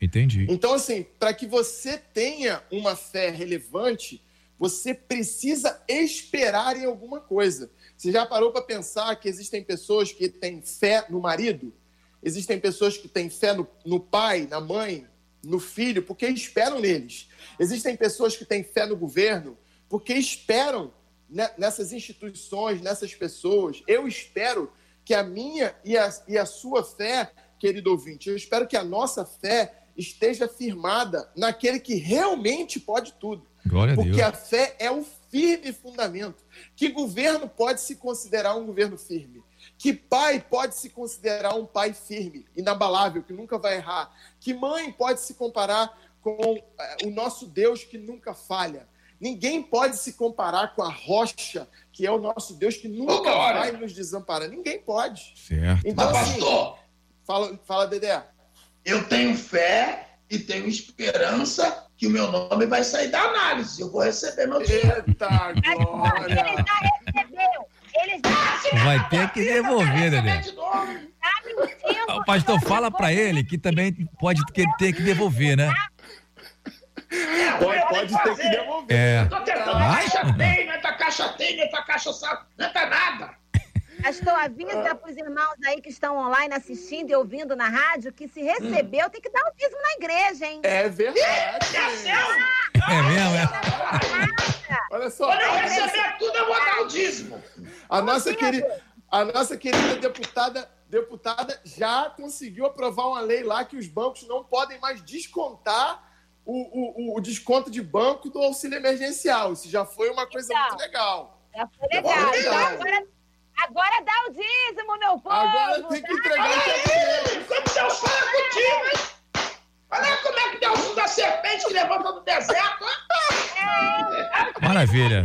Entendi. Então, assim, para que você tenha uma fé relevante, você precisa esperar em alguma coisa. Você já parou para pensar que existem pessoas que têm fé no marido? Existem pessoas que têm fé no, no pai, na mãe, no filho, porque esperam neles. Existem pessoas que têm fé no governo, porque esperam ne- nessas instituições, nessas pessoas. Eu espero que a minha e a, e a sua fé, querido ouvinte, eu espero que a nossa fé esteja firmada naquele que realmente pode tudo. Glória a Porque Deus. a fé é o firme fundamento. Que governo pode se considerar um governo firme? Que pai pode se considerar um pai firme, inabalável, que nunca vai errar? Que mãe pode se comparar com eh, o nosso Deus que nunca falha? Ninguém pode se comparar com a rocha, que é o nosso Deus que nunca vai nos desamparar. Ninguém pode. Certo. Então, Mas, assim, pastor, fala, fala, Dedé. eu tenho fé e tenho esperança que o meu nome vai sair da análise. Eu vou receber meu dinheiro. Eita, Ele já recebeu. Ele já Vai ter que devolver, Dedé. tá mentindo. O pastor fala pra ele que também pode ter que devolver, né? Pode, pode ter que devolver. É. Tô tentando, Vai? caixa tem, não é tua caixa tem, é caixa sabe, não é tua nada. Pastor, avisa pros irmãos aí que estão online assistindo e ouvindo na rádio que se recebeu tem que dar o dízimo na igreja, hein? É verdade. É mesmo, é? Olha só. Quando eu receber tudo, eu vou dar o dízimo. A nossa, querida, a nossa querida deputada, deputada já conseguiu aprovar uma lei lá que os bancos não podem mais descontar o, o, o- desconto de banco do auxílio emergencial. Isso já foi uma coisa Então, muito legal. Já foi legal. Legal. Então agora, agora dá o dízimo, meu povo. Agora tem que entregar o dinheiro. Como Deus fala contigo, hein? Olha como é que Deus usa a serpente que levanta no deserto. Maravilha.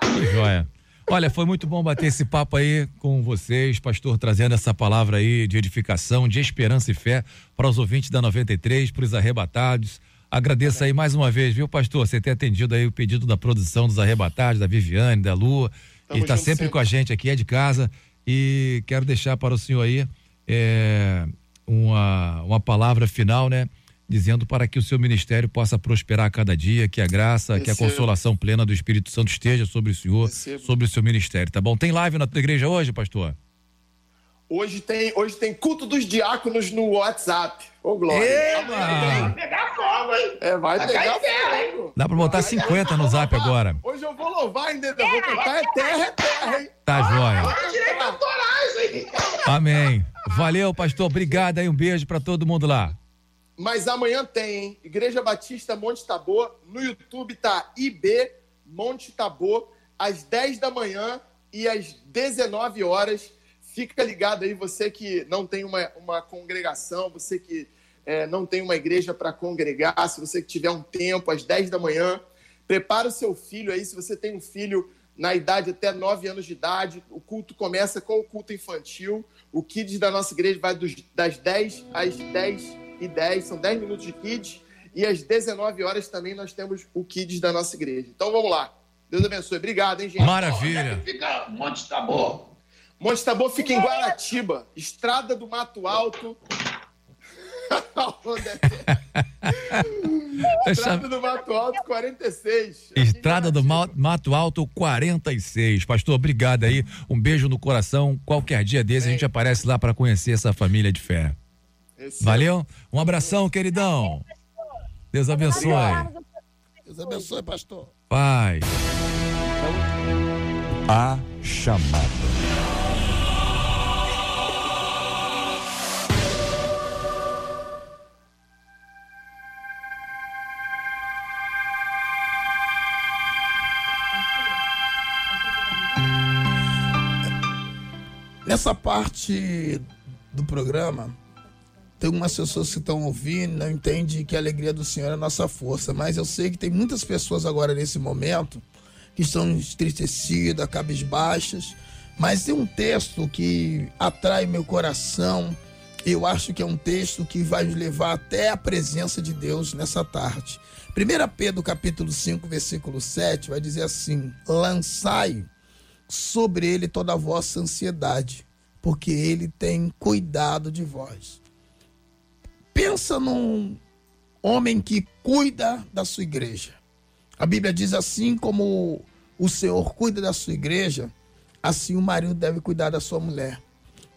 Que joia. Olha, foi muito bom bater esse papo aí com vocês, pastor, trazendo essa palavra aí de edificação, de esperança e fé para os ouvintes da 93, para os arrebatados. Agradeço aí mais uma vez, viu, pastor, você ter atendido aí o pedido da produção dos arrebatados, da Viviane, da Lua, Tamo e está sempre, sempre. com a gente aqui, é de casa. E quero deixar para o senhor aí é, uma, uma palavra final, né? Dizendo para que o seu ministério possa prosperar a cada dia, que a graça, que a Recebo. consolação plena do Espírito Santo esteja sobre o senhor, Recebo. sobre o seu ministério, tá bom? Tem live na tua igreja hoje, pastor? Hoje tem, hoje tem culto dos diáconos no WhatsApp. Ô, Glória. Eba! Vai pegar fogo, hein? É, vai Vai pegar terra, hein? fogo. Dá pra botar 50 no zap agora. Hoje eu vou louvar ainda, eu vou cantar é terra, é terra, hein? Tá joia. Tem direito autorais, hein? Amém. Valeu, pastor. Obrigado aí. Um beijo pra todo mundo lá. Mas amanhã tem, hein? Igreja Batista Monte Tabor. No YouTube tá IB Monte Tabor, às 10 da manhã e às 19 horas. Fica ligado aí, você que não tem uma, uma congregação, você que eh, não tem uma igreja para congregar, se você que tiver um tempo, às 10 da manhã, prepara o seu filho aí, se você tem um filho na idade até 9 anos de idade. O culto começa com o culto infantil. O Kids da nossa igreja vai dos, das 10 às 10 e 10, são 10 minutos de Kids. E às 19 horas também nós temos o Kids da nossa igreja. Então vamos lá. Deus abençoe. Obrigado, hein, gente? Maravilha. Fica Monte Tabor. Monte Tabor fica em Guaratiba, Estrada do Mato Alto. (laughs) (laughs) Estrada do Mato Alto 46. Estrada do Ma- Mato Alto 46. Pastor, obrigado aí. Um beijo no coração. Qualquer dia desse a gente aparece lá para conhecer essa família de fé. Valeu? Um abração, queridão. Deus abençoe. Deus abençoe, pastor. Pai. A chamada. Nessa parte do programa, tem umas pessoas que estão ouvindo, não entendem que a alegria do Senhor é a nossa força. Mas eu sei que tem muitas pessoas agora nesse momento que estão entristecidas, cabisbaixas. Mas tem um texto que atrai meu coração. Eu acho que é um texto que vai nos levar até a presença de Deus nessa tarde. 1 Pedro capítulo 5, versículo 7 vai dizer assim: Lançai sobre ele toda a vossa ansiedade, porque ele tem cuidado de vós. Pensa num homem que cuida da sua igreja. A Bíblia diz assim como o Senhor cuida da sua igreja, assim o marido deve cuidar da sua mulher.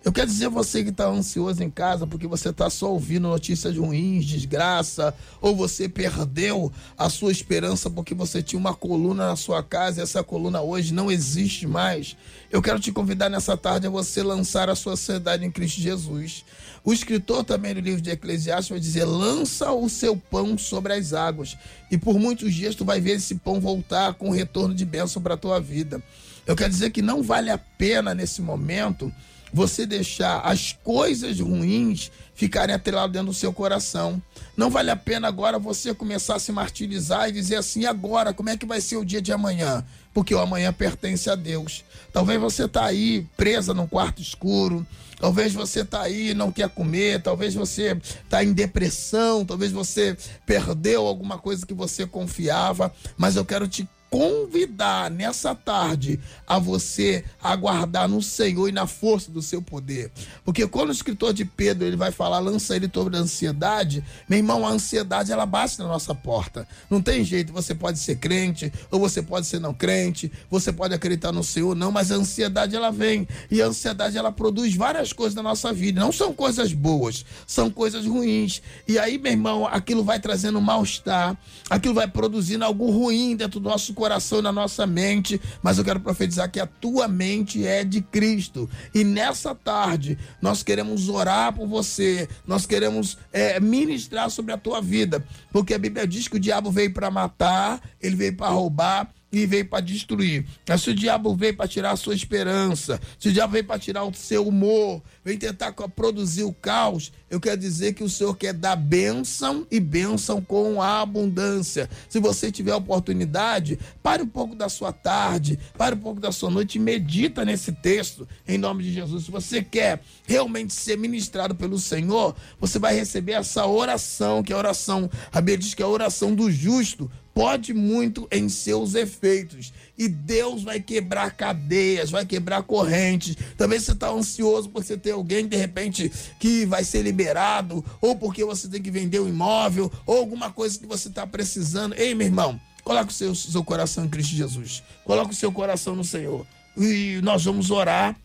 Eu quero dizer você que está ansioso em casa porque você está só ouvindo notícias ruins, desgraça, ou você perdeu a sua esperança porque você tinha uma coluna na sua casa e essa coluna hoje não existe mais. Eu quero te convidar nessa tarde a você lançar a sua ansiedade em Cristo Jesus. O escritor também do livro de Eclesiastes vai dizer: lança o seu pão sobre as águas, e por muitos dias tu vai ver esse pão voltar com retorno de bênção para a tua vida. Eu quero dizer que não vale a pena nesse momento você deixar as coisas ruins ficarem atreladas dentro do seu coração. Não vale a pena agora você começar a se martirizar e dizer assim: "E agora, como é que vai ser o dia de amanhã? Porque o amanhã pertence a Deus. Talvez você tá aí presa num quarto escuro, Talvez você está aí não quer comer, talvez você está em depressão, talvez você perdeu alguma coisa que você confiava, mas eu quero te convidar nessa tarde a você aguardar no Senhor e na força do seu poder. Porque quando o escritor de Pedro ele vai falar, lança ele sobre a ansiedade, meu irmão, a ansiedade ela bate na nossa porta. Não tem jeito, você pode ser crente ou você pode ser não crente, você pode acreditar no Senhor não, mas a ansiedade ela vem e a ansiedade ela produz várias coisas na nossa vida. Não são coisas boas, são coisas ruins. E aí, meu irmão, aquilo vai trazendo mal-estar, aquilo vai produzindo algo ruim dentro do nosso coração e na nossa mente, mas eu quero profetizar que a tua mente é de Cristo. E nessa tarde, nós queremos orar por você, nós queremos é, ministrar sobre a tua vida, porque a Bíblia diz que o diabo veio para matar, ele veio para roubar e veio para destruir. Mas se o diabo veio para tirar a sua esperança, se o diabo veio para tirar o seu humor, vem tentar produzir o caos, eu quero dizer que o Senhor quer dar bênção e bênção com abundância. Se você tiver oportunidade, pare um pouco da sua tarde, pare um pouco da sua noite e medita nesse texto, em nome de Jesus. Se você quer realmente ser ministrado pelo Senhor, você vai receber essa oração, que é a oração, a Bíblia diz que é a oração do justo, pode muito em seus efeitos. E Deus vai quebrar cadeias, vai quebrar correntes. Talvez você está ansioso por você ter alguém, de repente, que vai ser liberado, ou porque você tem que vender um imóvel, ou alguma coisa que você está precisando. Ei, meu irmão, coloque o seu, seu coração em Cristo Jesus. Coloque o seu coração no Senhor. E nós vamos orar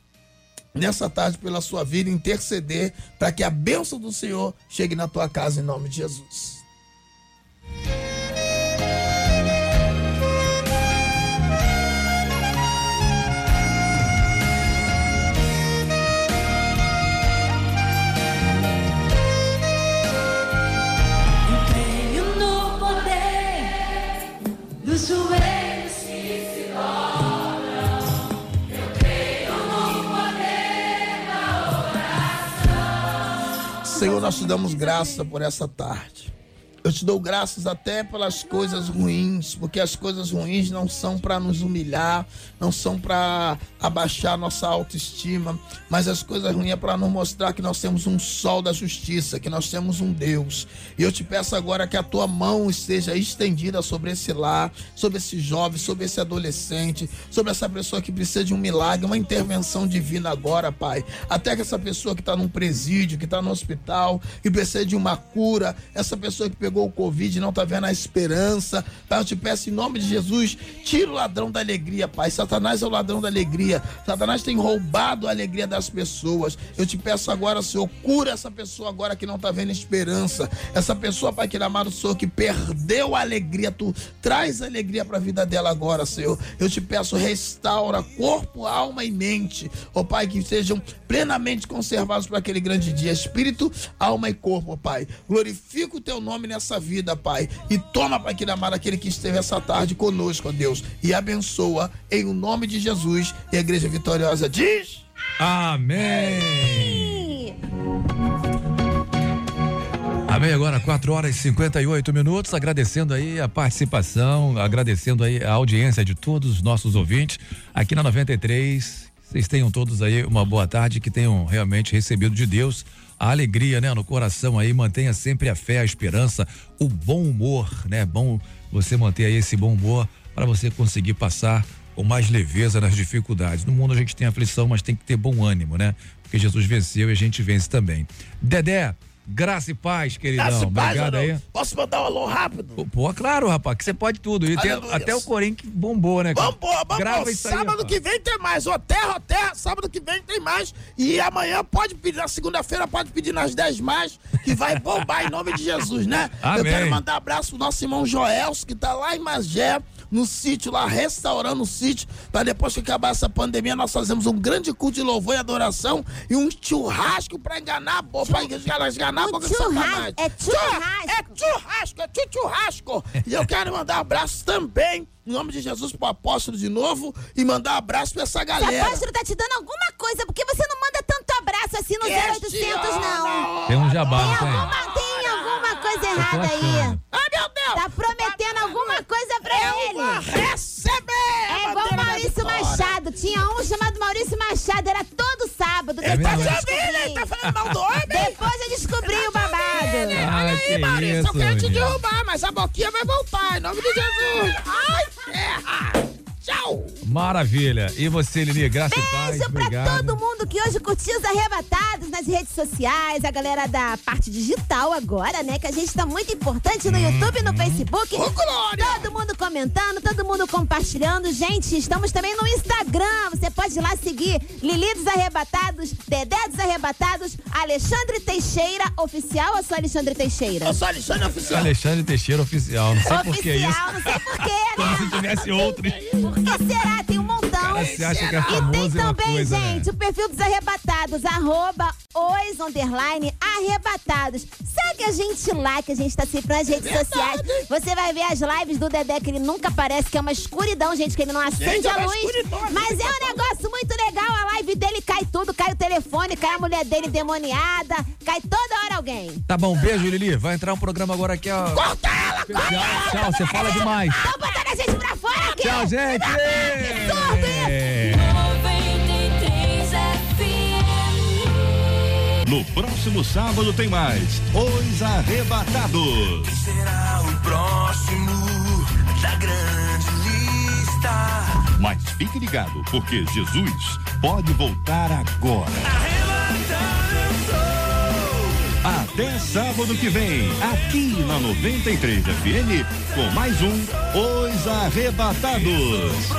nessa tarde pela sua vida, interceder para que a bênção do Senhor chegue na tua casa em nome de Jesus. Senhor, nós te damos graça por essa tarde. Eu te dou graças até pelas coisas ruins, porque as coisas ruins não são para nos humilhar, não são para abaixar nossa autoestima, mas as coisas ruins é para nos mostrar que nós temos um sol da justiça, que nós temos um Deus. E eu te peço agora que a tua mão esteja estendida sobre esse lar, sobre esse jovem, sobre esse adolescente, sobre essa pessoa que precisa de um milagre, uma intervenção divina agora, Pai. Até que essa pessoa que está num presídio, que está no hospital, que precisa de uma cura, essa pessoa que pegou o Covid não está vendo a esperança, Pai, eu te peço em nome de Jesus, tira o ladrão da alegria, Pai. Satanás é o ladrão da alegria. Satanás tem roubado a alegria das pessoas. Eu te peço agora, Senhor, cura essa pessoa agora que não está vendo esperança. Essa pessoa, Pai, que amado Senhor, que perdeu a alegria, tu traz alegria para a vida dela agora, Senhor. Eu te peço, restaura corpo, alma e mente. Ó Pai, que sejam plenamente conservados para aquele grande dia. Espírito, alma e corpo, ó Pai. Glorifica o teu nome nessa vida, Pai. E toma, Pai, que amado aquele que esteve essa tarde conosco, ó Deus. E abençoa em o nome de Jesus. E a igreja vitoriosa diz. Amém. Amém. Agora 4 horas e 58 minutos. Agradecendo aí a participação, agradecendo aí a audiência de todos os nossos ouvintes aqui na 93. Vocês tenham todos aí uma boa tarde, que tenham realmente recebido de Deus a alegria, né, no coração aí. Mantenha sempre a fé, a esperança, o bom humor, né? Bom você manter aí esse bom humor para você conseguir passar com mais leveza nas dificuldades. No mundo a gente tem aflição, mas tem que ter bom ânimo, né? Porque Jesus venceu e a gente vence também. Dedé, graça e paz, queridão. Graça e paz, Obrigado aí. Posso mandar um alô rápido? Pô, claro, rapaz, que você pode tudo. E tem até o Corém que bombou, né? cara? Pô, vamos, Grava isso Sábado que vem tem mais. Ô, terra, ô, terra. Sábado que vem tem mais. E amanhã pode pedir, na segunda-feira pode pedir nas 10 mais, que vai bombar em nome de Jesus, né? (laughs) Eu Amém. quero mandar abraço pro nosso irmão Joelso, que tá lá em Magé, no sítio, lá restaurando o sítio, pra depois que acabar essa pandemia, nós fazemos um grande culto de louvor e adoração e um churrasco pra enganar a boca, pra enganar, a boca de satanás. é churrasco. É churrasco, é churrasco. E eu quero mandar um abraço também, em nome de Jesus, pro apóstolo de novo e mandar um abraço pra essa Esse galera. apóstolo tá te dando alguma coisa, porque você não manda tanto abraço assim no Este 0800, não. Tem um jabá, não Tem tem? alguma, tem alguma coisa errada aí. achando. Ah, meu Deus! Tá prometendo alguma coisa ele. receber! É igual Maurício. Machado. Tinha um chamado Maurício Machado, era todo sábado. É Depois mesmo? eu Tá? Ele descobri. tá falando mal do homem? Depois eu descobri o babado. Ah, Olha que aí, Maurício, isso, eu quero te derrubar, mas a boquinha vai voltar, em nome de Jesus. Ai, terra! Tchau! Maravilha. E você, Lili, graça e paz. Beijo pra Obrigado. todo mundo que hoje curtiu os arrebatados nas redes sociais, a galera da parte digital agora, né? Que a gente tá muito importante no YouTube e no Facebook. Ô, Glória! Todo mundo comentando, todo mundo compartilhando. Gente, estamos também no Instagram. Você pode ir lá seguir Lili dos Arrebatados, Dedé dos Arrebatados, Alexandre Teixeira Oficial ou só Alexandre Teixeira? Eu sou Alexandre Oficial. Alexandre Teixeira Oficial. Não sei por que isso. Oficial, não sei porquê, (laughs) Como né? se tivesse outro. Por que será? Tem um montão. Cara, você acha que é E tem famoso é também, coisa, né? gente, o perfil dos arrebatados, arroba os underline arrebatados. Segue a gente lá, que a gente tá sempre nas redes sociais. Você vai ver as lives do Dedé, que ele nunca aparece, que é uma escuridão, gente, que ele não acende Gente, é a luz. Mas é um negócio muito legal, a live dele cai tudo, cai o telefone, cai a mulher dele demoniada, cai toda hora alguém. Tá bom, beijo, Lili. Vai entrar um programa agora aqui, ó. Corta ela! Tchau, tchau, você fala demais. Tô botando a gente pra fora aqui! Tchau, gente. 93 FM. No próximo sábado tem mais Os Arrebatados. Será o próximo da grande lista. Mas fique ligado, porque Jesus pode voltar agora. Até sábado que vem, aqui na 93 FM, com mais um Os Arrebatados.